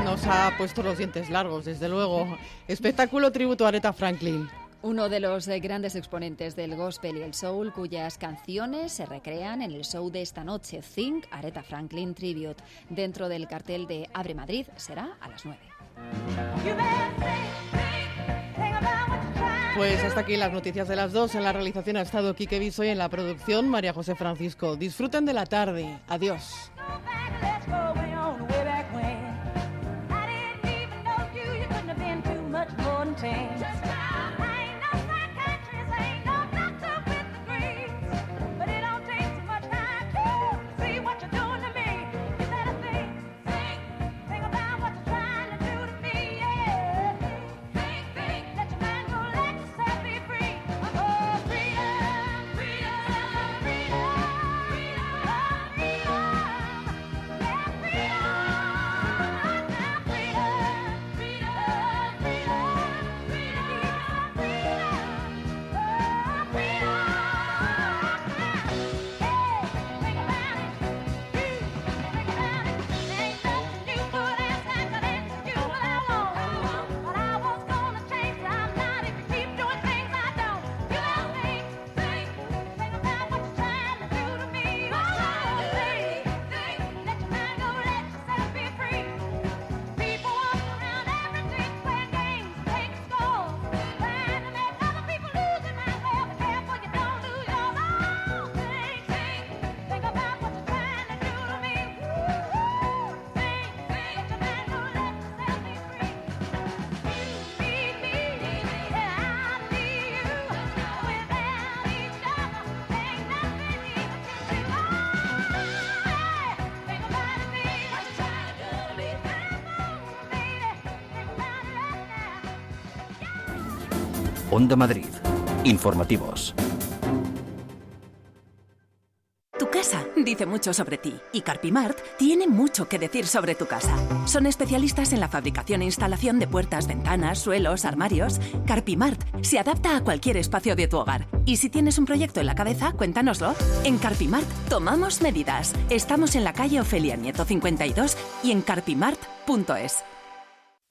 Nos ha puesto los dientes largos, desde luego. Espectáculo tributo a Aretha Franklin. Uno de los eh, grandes exponentes del gospel y el soul, cuyas canciones se recrean en el show de esta noche, Think Aretha Franklin Tribute. Dentro del cartel de Abre Madrid será a las 9. Pues hasta aquí las noticias de las dos. En la realización ha estado Quique Viso y en la producción María José Francisco. Disfruten de la tarde. Adiós. Onda Madrid. Informativos. Tu casa dice mucho sobre ti y Carpimart tiene mucho que decir sobre tu casa. Son especialistas en la fabricación e instalación de puertas, ventanas, suelos, armarios. Carpimart se adapta a cualquier espacio de tu hogar. Y si tienes un proyecto en la cabeza, cuéntanoslo. En Carpimart tomamos medidas. Estamos en la calle Ofelia Nieto 52 y en carpimart.es.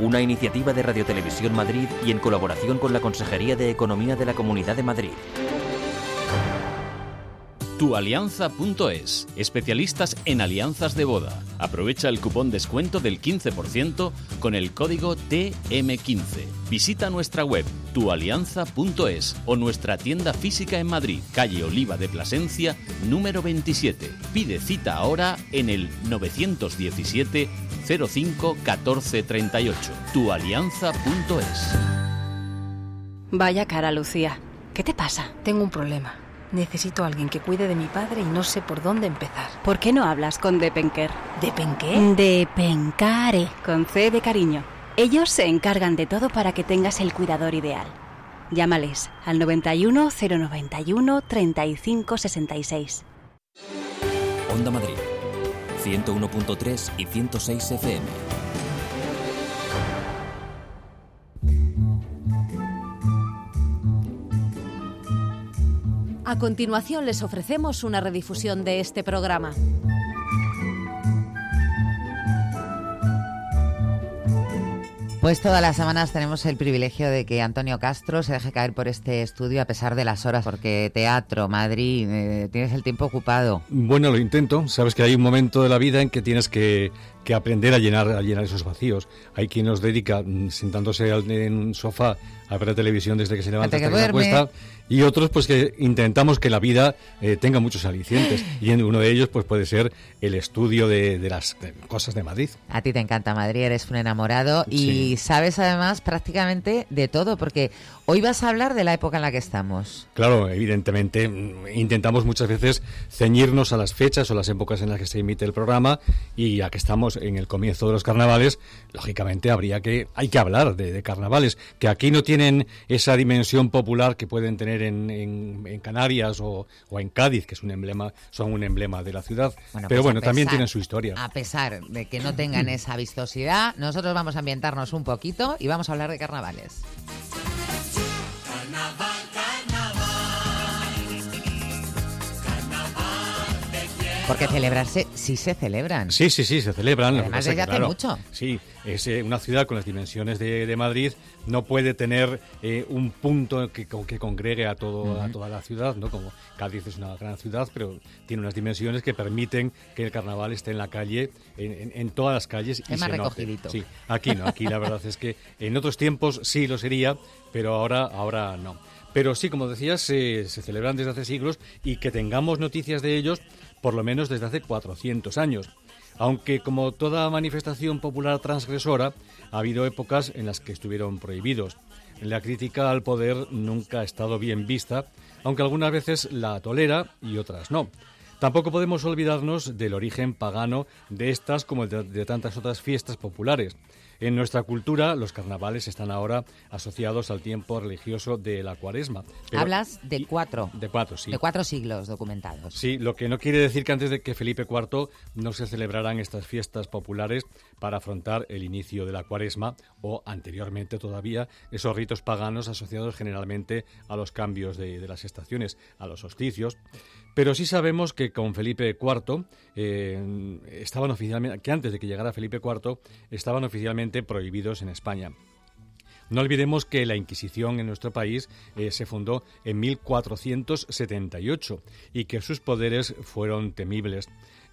una iniciativa de Radio Televisión Madrid y en colaboración con la Consejería de Economía de la Comunidad de Madrid. Tualianza.es, especialistas en alianzas de boda. Aprovecha el cupón descuento del 15% con el código TM15. Visita nuestra web tualianza.es o nuestra tienda física en Madrid, calle Oliva de Plasencia, número 27. Pide cita ahora en el 917 05 14 38. Tualianza.es. Vaya cara, Lucía. ¿Qué te pasa? Tengo un problema. Necesito a alguien que cuide de mi padre y no sé por dónde empezar. ¿Por qué no hablas con Depenker? ¿Depenqué? Depencare, con C de cariño. Ellos se encargan de todo para que tengas el cuidador ideal. Llámales al 91 091 35 66. Onda Madrid 101.3 y 106 FM. A continuación les ofrecemos una redifusión de este programa. Pues todas las semanas tenemos el privilegio de que Antonio Castro se deje caer por este estudio a pesar de las horas, porque teatro, Madrid, eh, tienes el tiempo ocupado. Bueno, lo intento. Sabes que hay un momento de la vida en que tienes que, que aprender a llenar, a llenar esos vacíos. Hay quien nos dedica mm, sentándose en un sofá a ver la televisión desde que se levanta hasta que, se acuesta y otros pues que intentamos que la vida eh, tenga muchos alicientes y uno de ellos pues puede ser el estudio de, las cosas de Madrid. A ti te encanta Madrid, eres un enamorado y sabes además prácticamente de todo porque hoy vas a hablar de la época en la que estamos. Claro, evidentemente mm, intentamos muchas veces ceñirnos a las fechas o las épocas en las que se emite el programa y ya que estamos en el comienzo de los carnavales, lógicamente habría que hay que hablar de, de carnavales que aquí no tienen esa dimensión popular que pueden tener en, Canarias o, en Cádiz, que es un emblema, son un emblema de la ciudad. Pero pues bueno, también tienen su historia. A pesar de que no tengan esa vistosidad, nosotros vamos a ambientarnos un poquito y vamos a hablar de carnavales. Carnaval. Porque celebrarse sí se celebran. Sí, sí, sí, se celebran. Además desde hace mucho. Sí, es eh, una ciudad con las dimensiones de, Madrid, no puede tener eh, un punto que, que congregue a, todo, a toda la ciudad, ¿no? Como Cádiz es una gran ciudad, pero tiene unas dimensiones que permiten que el carnaval esté en la calle, en, todas las calles. Es más recogidito. Sí, aquí no, aquí la verdad es que en otros tiempos sí lo sería, pero ahora, ahora no. Pero sí, como decías, se celebran desde hace siglos y que tengamos noticias de ellos por lo menos desde hace 400 años. Aunque como toda manifestación popular transgresora, ha habido épocas en las que estuvieron prohibidos. La crítica al poder nunca ha estado bien vista, aunque algunas veces la tolera y otras no. Tampoco podemos olvidarnos del origen pagano de estas como de, tantas otras fiestas populares. En nuestra cultura, los carnavales están ahora asociados al tiempo religioso de la cuaresma. Hablas de cuatro. De cuatro, sí. De cuatro siglos documentados. Sí, lo que no quiere decir que antes de que Felipe IV no se celebraran estas fiestas populares para afrontar el inicio de la cuaresma o anteriormente todavía esos ritos paganos asociados generalmente a los cambios de, las estaciones, a los hosticios. Pero sí sabemos que con Felipe IV eh, estaban oficialmente, que antes de que llegara Felipe IV estaban oficialmente prohibidos en España. No olvidemos que la Inquisición en nuestro país eh, se fundó en 1478 y que sus poderes fueron temibles.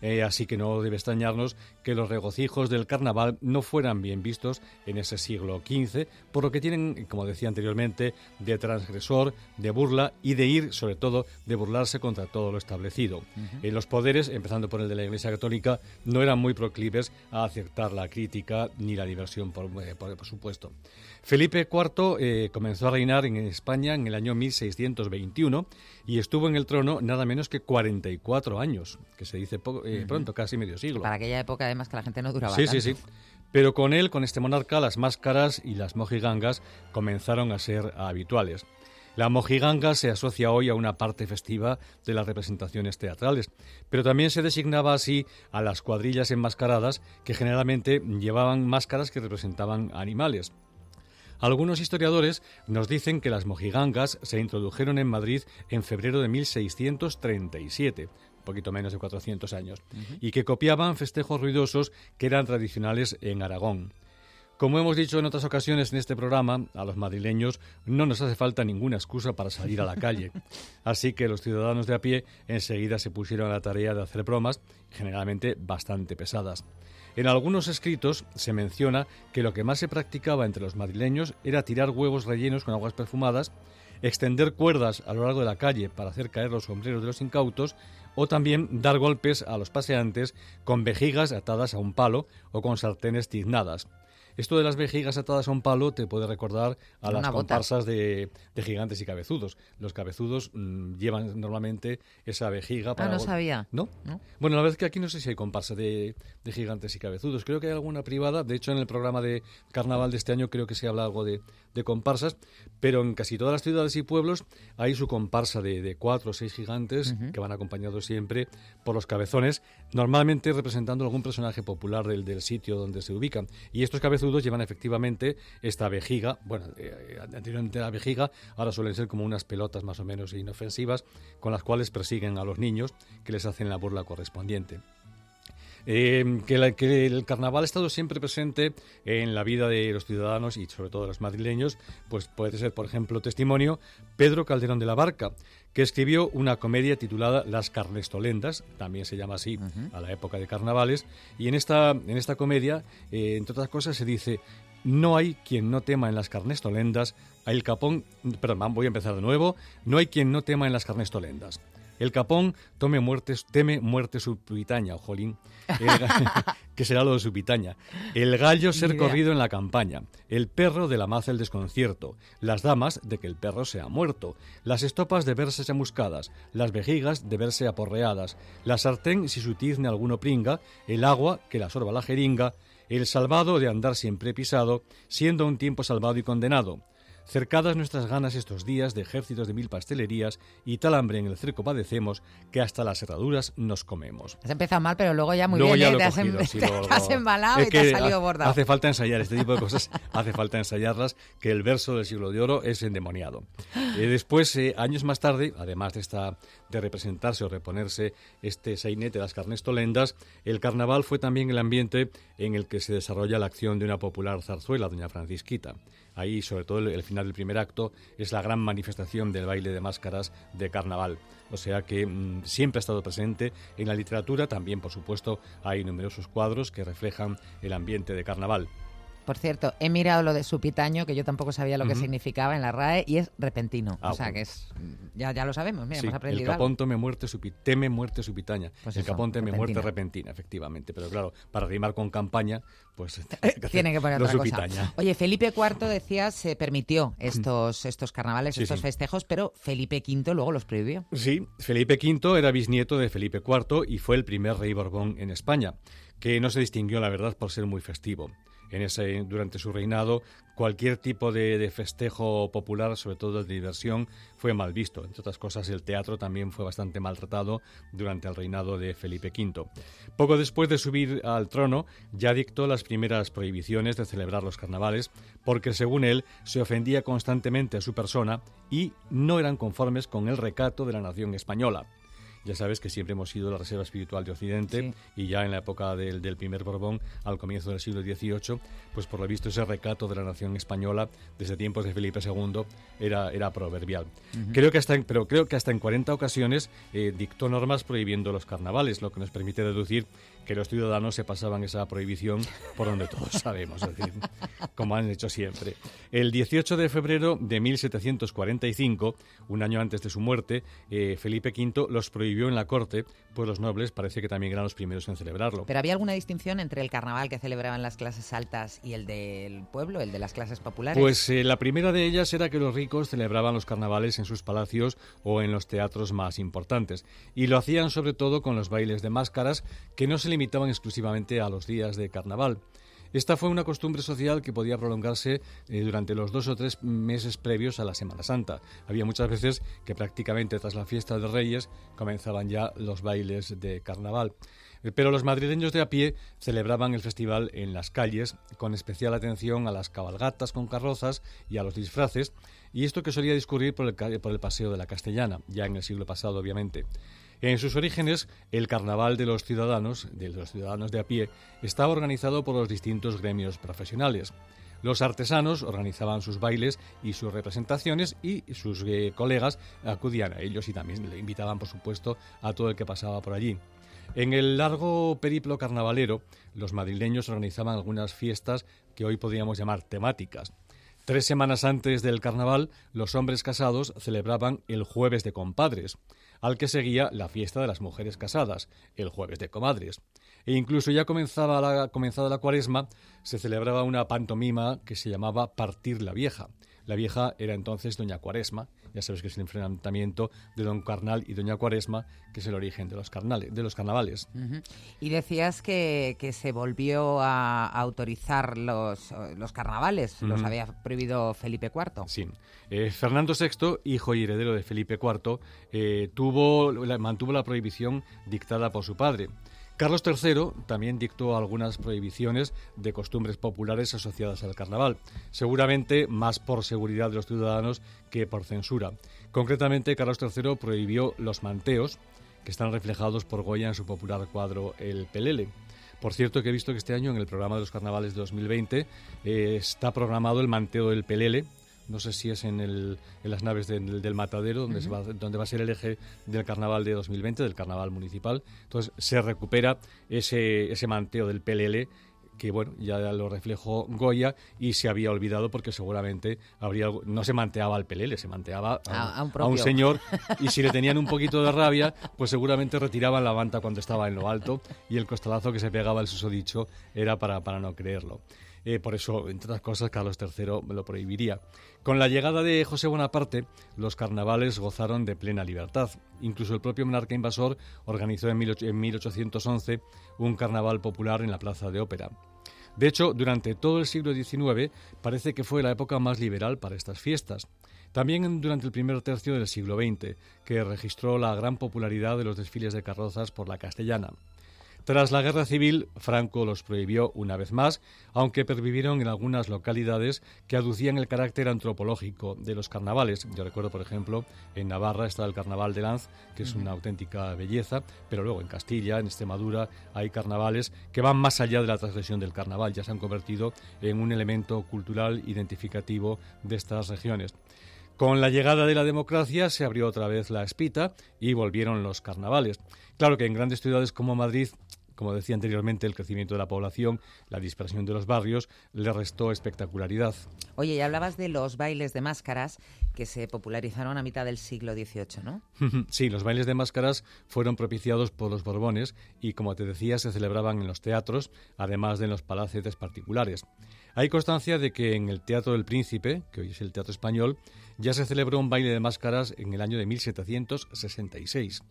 Eh, así que no debe extrañarnos que los regocijos del carnaval no fueran bien vistos en ese siglo XV, por lo que tienen, como decía anteriormente, de transgresor, de burla y de ir, sobre todo, de burlarse contra todo lo establecido. Eh, los poderes, empezando por el de la Iglesia Católica, no eran muy proclives a aceptar la crítica ni la diversión, por, eh, por supuesto. Felipe IV comenzó a reinar en España en el año 1621 y estuvo en el trono nada menos que 44 años, que se dice eh, pronto, casi medio siglo. Para aquella época, además, que la gente no duraba Sí, tanto. sí, sí. Pero con él, con este monarca, las máscaras y las mojigangas comenzaron a ser habituales. La mojiganga se asocia hoy a una parte festiva de las representaciones teatrales, pero también se designaba así a las cuadrillas enmascaradas que generalmente llevaban máscaras que representaban animales. Algunos historiadores nos dicen que las mojigangas se introdujeron en Madrid en febrero de 1637, un poquito menos de 400 años, y que copiaban festejos ruidosos que eran tradicionales en Aragón. Como hemos dicho en otras ocasiones en este programa, a los madrileños no nos hace falta ninguna excusa para salir a la calle. Así que los ciudadanos de a pie enseguida se pusieron a la tarea de hacer bromas, generalmente bastante pesadas. En algunos escritos se menciona que lo que más se practicaba entre los madrileños era tirar huevos rellenos con aguas perfumadas, extender cuerdas a lo largo de la calle para hacer caer los sombreros de los incautos o también dar golpes a los paseantes con vejigas atadas a un palo o con sartenes tiznadas. Esto de las vejigas atadas a un palo te puede recordar a las comparsas de, gigantes y cabezudos. Los cabezudos mm, llevan normalmente esa vejiga ah, para... Ah, no sabía. ¿No? Bueno, la verdad es que aquí no sé si hay comparsa de, gigantes y cabezudos. Creo que hay alguna privada. De hecho, en el programa de carnaval de este año creo que se habla algo de, comparsas. Pero en casi todas las ciudades y pueblos hay su comparsa de, cuatro o seis gigantes que van acompañados siempre por los cabezones, normalmente representando algún personaje popular del, del sitio donde se ubican. Y estos llevan efectivamente esta vejiga, bueno, eh, anteriormente la vejiga, ahora suelen ser como unas pelotas más o menos inofensivas con las cuales persiguen a los niños que les hacen la burla correspondiente. Eh, que, el carnaval ha estado siempre presente en la vida de los ciudadanos y sobre todo de los madrileños, pues puede ser, por ejemplo, testimonio Pedro Calderón de la Barca, que escribió una comedia titulada Las Carnestolendas, también se llama así a la época de carnavales, y en esta, en esta comedia, eh, entre otras cosas, se dice, no hay quien no tema en las carnestolendas, el capón, perdón, voy a empezar de nuevo, no hay quien no tema en las carnestolendas. El capón tome muertes, teme muerte subitaña, ojolín, que será lo de subitaña. El gallo ser corrido en la campaña. El perro de la maza el desconcierto. Las damas de que el perro sea muerto. Las estopas de verse chamuscadas. Las vejigas de verse aporreadas. La sartén si su tizne alguno pringa. El agua que la sorba la jeringa. El salvado de andar siempre pisado, siendo un tiempo salvado y condenado cercadas nuestras ganas estos días de ejércitos de mil pastelerías y tal hambre en el cerco padecemos que hasta las herraduras nos comemos. Has empezado mal, pero luego ya muy bien, ¿eh? te, has, em- embalado y te has salido bordado. Hace falta ensayar este tipo de cosas, hace falta ensayarlas, que el verso del siglo de oro es endemoniado. Eh, después, eh, años más tarde, además de, esta, de representarse o reponerse este sainete de las carnes tolendas, el carnaval fue también el ambiente en el que se desarrolla la acción de una popular zarzuela, doña Francisquita. Ahí, sobre todo, el, final del primer acto es la gran manifestación del baile de máscaras de carnaval. O sea que mm, siempre ha estado presente en la literatura. También, por supuesto, hay numerosos cuadros que reflejan el ambiente de carnaval. Por cierto, he mirado lo de supitaño, que yo tampoco sabía lo que significaba en la RAE, y es repentino. o ah, sea, que es. Ya, ya lo sabemos, mira, hemos aprendido. El capón teme muerte, teme muerte supitaña. Pues el capón teme muerte repentina, efectivamente. Pero claro, para rimar con campaña, pues. Tiene que poner otra cosa. Oye, Felipe IV, decías, se permitió estos, estos carnavales, estos festejos, pero Felipe V luego los prohibió. Sí, Felipe V era bisnieto de Felipe IV y fue el primer rey Borbón en España, que no se distinguió, la verdad, por ser muy festivo durante su reinado, cualquier tipo de, festejo popular, sobre todo de diversión, fue mal visto. Entre otras cosas, el teatro también fue bastante maltratado durante el reinado de Felipe V. Poco después de subir al trono, ya dictó las primeras prohibiciones de celebrar los carnavales, porque según él se ofendía constantemente a su persona y no eran conformes con el recato de la nación española. Ya sabes que siempre hemos sido la reserva espiritual de Occidente y ya en la época del, del, primer Borbón, al comienzo del siglo XVIII, pues por lo visto ese recato de la nación española desde tiempos de Felipe II era, era proverbial. creo que hasta en, pero creo que hasta en 40 ocasiones eh, dictó normas prohibiendo los carnavales, lo que nos permite deducir que los ciudadanos se pasaban esa prohibición por donde todos sabemos, es decir, como han hecho siempre. El 18 de febrero de 1745, un año antes de su muerte, eh, Felipe V los prohibió en la corte, pues los nobles parece que también eran los primeros en celebrarlo. ¿Pero había alguna distinción entre el carnaval que celebraban las clases altas y el del pueblo, el de las clases populares? Pues eh, la primera de ellas era que los ricos celebraban los carnavales en sus palacios o en los teatros más importantes, y lo hacían sobre todo con los bailes de máscaras que no se limitaban exclusivamente a los días de carnaval. Esta fue una costumbre social que podía prolongarse eh, durante los dos o tres meses previos a la Semana Santa. Había muchas veces que prácticamente tras la fiesta de Reyes comenzaban ya los bailes de carnaval. Eh, pero los madrileños de a pie celebraban el festival en las calles, con especial atención a las cabalgatas con carrozas y a los disfraces, y esto que solía discurrir por el, por el Paseo de la Castellana, ya en el siglo pasado, obviamente. En sus orígenes, el carnaval de los ciudadanos, de los ciudadanos de a pie, estaba organizado por los distintos gremios profesionales. Los artesanos organizaban sus bailes y sus representaciones y sus eh, colegas acudían a ellos y también le invitaban, por supuesto, a todo el que pasaba por allí. En el largo periplo carnavalero, los madrileños organizaban algunas fiestas que hoy podríamos llamar temáticas. Tres semanas antes del carnaval, los hombres casados celebraban el jueves de compadres al que seguía la fiesta de las mujeres casadas, el jueves de comadres. E incluso ya comenzaba la, comenzada la cuaresma, se celebraba una pantomima que se llamaba Partir la Vieja. La vieja era entonces Doña Cuaresma, ya sabes que es el enfrentamiento de Don Carnal y Doña Cuaresma, que es el origen de los, carnales, de los carnavales. Y decías que, se volvió a autorizar los, los carnavales, los había prohibido Felipe IV. Sí. Eh, Fernando VI, hijo y heredero de Felipe IV, eh, tuvo, mantuvo la prohibición dictada por su padre. Carlos III también dictó algunas prohibiciones de costumbres populares asociadas al carnaval, seguramente más por seguridad de los ciudadanos que por censura. Concretamente, Carlos III prohibió los manteos, que están reflejados por Goya en su popular cuadro El Pelele. Por cierto, que he visto que este año en el programa de los carnavales de 2020 eh, está programado el manteo del Pelele, no sé si es en, el, en las naves del matadero, donde, va, donde va a ser el eje del carnaval de 2020, del carnaval municipal. Entonces se recupera ese, ese manteo del PLL que bueno, ya lo reflejó Goya y se había olvidado porque seguramente habría no se manteaba al pelele, se manteaba a, un, señor y si le tenían un poquito de rabia, pues seguramente retiraban la manta cuando estaba en lo alto y el costalazo que se pegaba el susodicho era para, para no creerlo. Eh, por eso, entre otras cosas, Carlos III lo prohibiría. Con la llegada de José Bonaparte, los carnavales gozaron de plena libertad. Incluso el propio monarca invasor organizó en 1811 un carnaval popular en la Plaza de Ópera. De hecho, durante todo el siglo XIX parece que fue la época más liberal para estas fiestas. También durante el primer tercio del siglo XX, que registró la gran popularidad de los desfiles de carrozas por la castellana. Tras la guerra civil, Franco los prohibió una vez más, aunque pervivieron en algunas localidades que aducían el carácter antropológico de los carnavales. Yo recuerdo, por ejemplo, en Navarra está el carnaval de Lanz, que es una auténtica belleza, pero luego en Castilla, en Extremadura, hay carnavales que van más allá de la transgresión del carnaval, ya se han convertido en un elemento cultural identificativo de estas regiones. Con la llegada de la democracia se abrió otra vez la espita y volvieron los carnavales. Claro que en grandes ciudades como Madrid como decía anteriormente, el crecimiento de la población, la dispersión de los barrios, le restó espectacularidad. Oye, y hablabas de los bailes de máscaras que se popularizaron a mitad del siglo XVIII, ¿no? sí, los bailes de máscaras fueron propiciados por los Borbones y, como te decía, se celebraban en los teatros, además de en los palacetes particulares. Hay constancia de que en el Teatro del Príncipe, que hoy es el Teatro Español, ya se celebró un baile de máscaras en el año de 1766.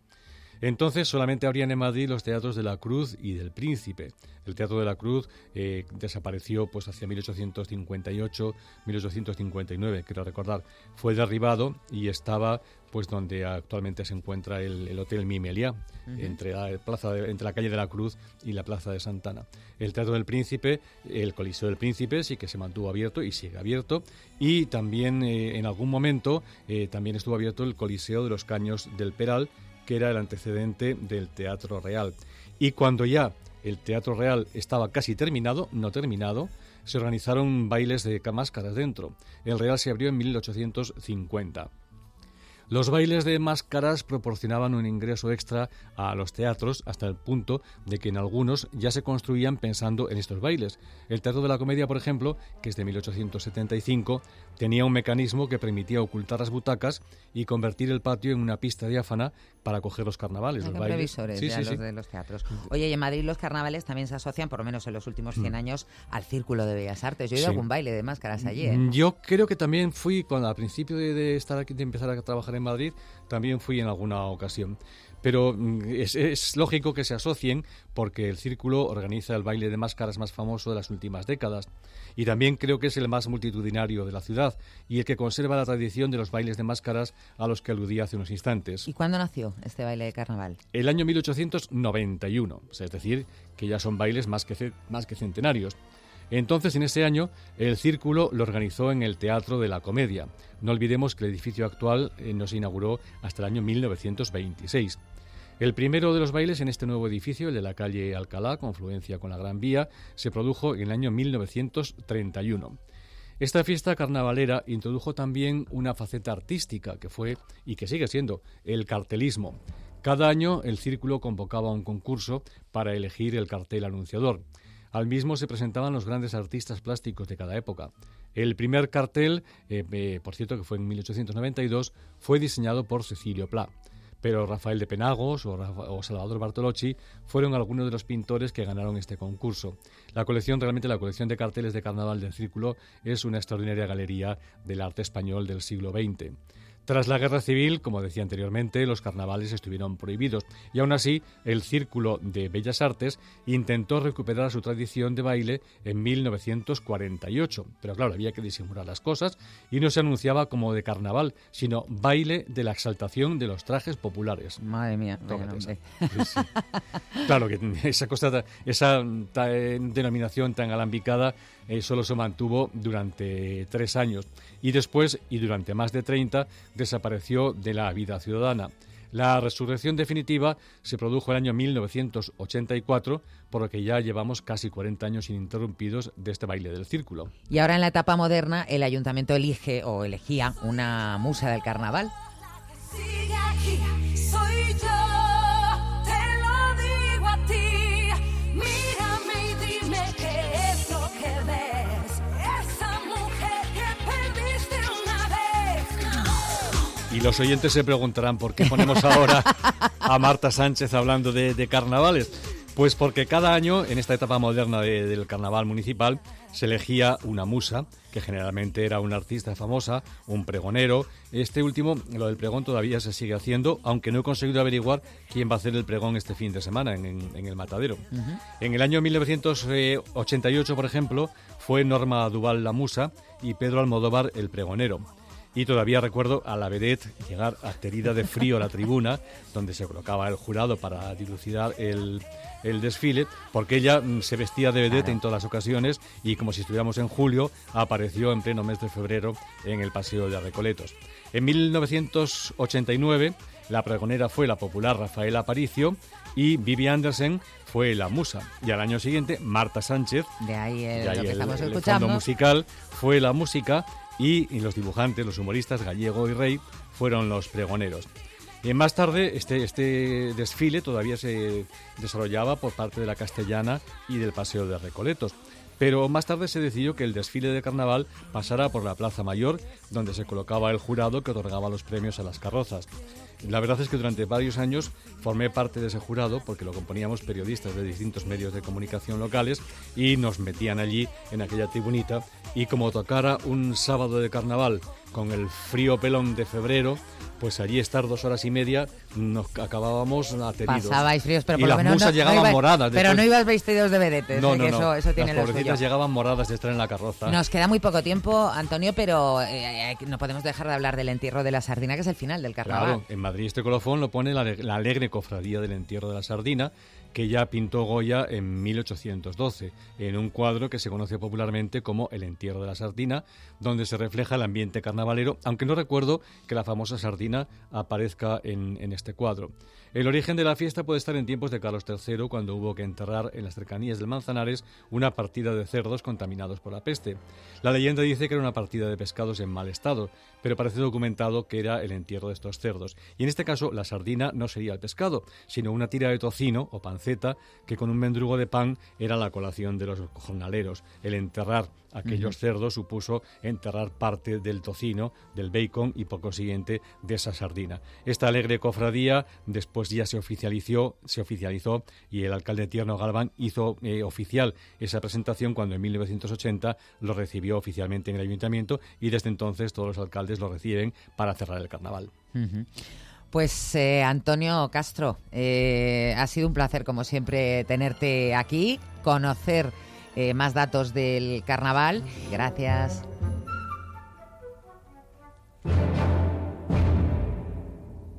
Entonces solamente habrían en Madrid los teatros de la Cruz y del Príncipe. El Teatro de la Cruz eh, desapareció pues hacia 1858, 1859, quiero recordar. Fue derribado y estaba pues donde actualmente se encuentra el, Hotel Mimelia, entre, la plaza entre la calle de la Cruz y la Plaza de Santana. El Teatro del Príncipe, el Coliseo del Príncipe, sí que se mantuvo abierto y sigue abierto. Y también eh, en algún momento eh, también estuvo abierto el Coliseo de los Caños del Peral, que era el antecedente del Teatro Real. Y cuando ya el Teatro Real estaba casi terminado, no terminado, se organizaron bailes de máscaras dentro. El Real se abrió en 1850. Los bailes de máscaras proporcionaban un ingreso extra a los teatros hasta el punto de que en algunos ya se construían pensando en estos bailes. El Teatro de la Comedia, por ejemplo, que es de 1875, tenía un mecanismo que permitía ocultar las butacas y convertir el patio en una pista diáfana para coger los carnavales. Los bailes. Los de los teatros. Oye, y en Madrid los carnavales también se asocian, por lo menos en los últimos 100 mm. años, al Círculo de Bellas Artes. Yo he ido a algún baile de máscaras allí. ¿eh? Yo creo que también fui, cuando al principio de, estar aquí, de empezar a trabajar en Madrid, también fui en alguna ocasión. Pero mm, es, lógico que se asocien porque el Círculo organiza el baile de máscaras más famoso de las últimas décadas. Y también creo que es el más multitudinario de la ciudad y el que conserva la tradición de los bailes de máscaras a los que aludí hace unos instantes. ¿Y cuándo nació este baile de carnaval? El año 1891, es decir, que ya son bailes más que, más que centenarios. Entonces, en ese año, el Círculo lo organizó en el Teatro de la Comedia. No olvidemos que el edificio actual eh, no se inauguró hasta el año 1926. El primero de los bailes en este nuevo edificio, el de la calle Alcalá, confluencia con la Gran Vía, se produjo en el año 1931. Esta fiesta carnavalera introdujo también una faceta artística que fue y que sigue siendo el cartelismo. Cada año el círculo convocaba un concurso para elegir el cartel anunciador. Al mismo se presentaban los grandes artistas plásticos de cada época. El primer cartel, eh, eh, por cierto que fue en 1892, fue diseñado por Cecilio Pla pero Rafael de Penagos o, Salvador Bartolocci fueron algunos de los pintores que ganaron este concurso. La colección, realmente la colección de carteles de carnaval del Círculo, es una extraordinaria galería del arte español del siglo XX. Tras la guerra civil, como decía anteriormente, los carnavales estuvieron prohibidos y aún así el Círculo de Bellas Artes intentó recuperar su tradición de baile en 1948. Pero claro, había que disimular las cosas y no se anunciaba como de carnaval, sino baile de la exaltación de los trajes populares. Madre mía, Claro que esa cosa, esa eh, denominación tan alambicada eh, solo se mantuvo durante tres años y después, y durante más de 30, desapareció de la vida ciudadana. La resurrección definitiva se produjo el año 1984, por lo que ya llevamos casi 40 años ininterrumpidos de este baile del círculo. Y ahora en la etapa moderna, el ayuntamiento elige o elegía una musa del carnaval. Y los oyentes se preguntarán por qué ponemos ahora a Marta Sánchez hablando de, carnavales. Pues porque cada año, en esta etapa moderna del carnaval municipal, se elegía una musa, que generalmente era una artista famosa, un pregonero. Este último, lo del pregón todavía se sigue haciendo, aunque no he conseguido averiguar quién va a hacer el pregón este fin de semana en, el matadero. En el año 1988, por ejemplo, fue Norma Duval la musa y Pedro Almodóvar el pregonero. Y todavía recuerdo a la vedette llegar aterida de frío a la tribuna, donde se colocaba el jurado para dilucidar el, desfile, porque ella mm, se vestía de vedette en todas las ocasiones y como si estuviéramos en julio, apareció en pleno mes de febrero en el Paseo de Recoletos. En 1989, la pregonera fue la popular Rafaela Aparicio y Vivi Andersen fue la musa. Y al año siguiente, Marta Sánchez, de ahí, lo que estamos escuchando. musical, fue la música y, los dibujantes, los humoristas Gallego y Rey fueron los pregoneros. Y más tarde este, este desfile todavía se desarrollaba por parte de la Castellana y del Paseo de Recoletos. Pero más tarde se decidió que el desfile de carnaval pasara por la Plaza Mayor, donde se colocaba el jurado que otorgaba los premios a las carrozas. La verdad es que durante varios años formé parte de ese jurado porque lo componíamos periodistas de distintos medios de comunicación locales y nos metían allí en aquella tribunita y como tocara un sábado de carnaval con el frío pelón de febrero, pues allí estar dos horas y media nos acabábamos ateridos. Pasabais fríos, pero por lo menos musas llegaban moradas. Pero no ibas vestidos de vedetes, no, ¿eh? no, Eso, eso tiene Las pobrecitas llegaban moradas de estar en la carroza. Nos queda muy poco tiempo, Antonio, pero eh, no podemos dejar de hablar del entierro de la sardina, que es el final del carnaval. Claro, en Madrid este colofón lo pone la, alegre cofradía del entierro de la sardina, que ya pintó Goya en 1812, en un cuadro que se conoce popularmente como El entierro de la sardina, donde se refleja el ambiente carnavalero, aunque no recuerdo que la famosa sardina aparezca en este cuadro. El origen de la fiesta puede estar en tiempos de Carlos III, cuando hubo que enterrar en las cercanías del Manzanares una partida de cerdos contaminados por la peste. La leyenda dice que era una partida de pescados en mal estado, pero parece documentado que era el entierro de estos cerdos. Y en este caso, la sardina no sería el pescado, sino una tira de tocino o panceta que con un mendrugo de pan era la colación de los jornaleros. El enterrar aquellos cerdos supuso enterrar parte del tocino, del bacon y por consiguiente de esa sardina. Esta alegre cofradía después ya se oficializó, se oficializó y el alcalde Tierno Galván hizo eh, oficial esa presentación cuando en 1980 lo recibió oficialmente en el ayuntamiento y desde entonces todos los alcaldes lo reciben para cerrar el carnaval. Pues eh, Antonio Castro, eh, ha sido un placer como siempre tenerte aquí, conocer eh, más datos del carnaval. Gracias.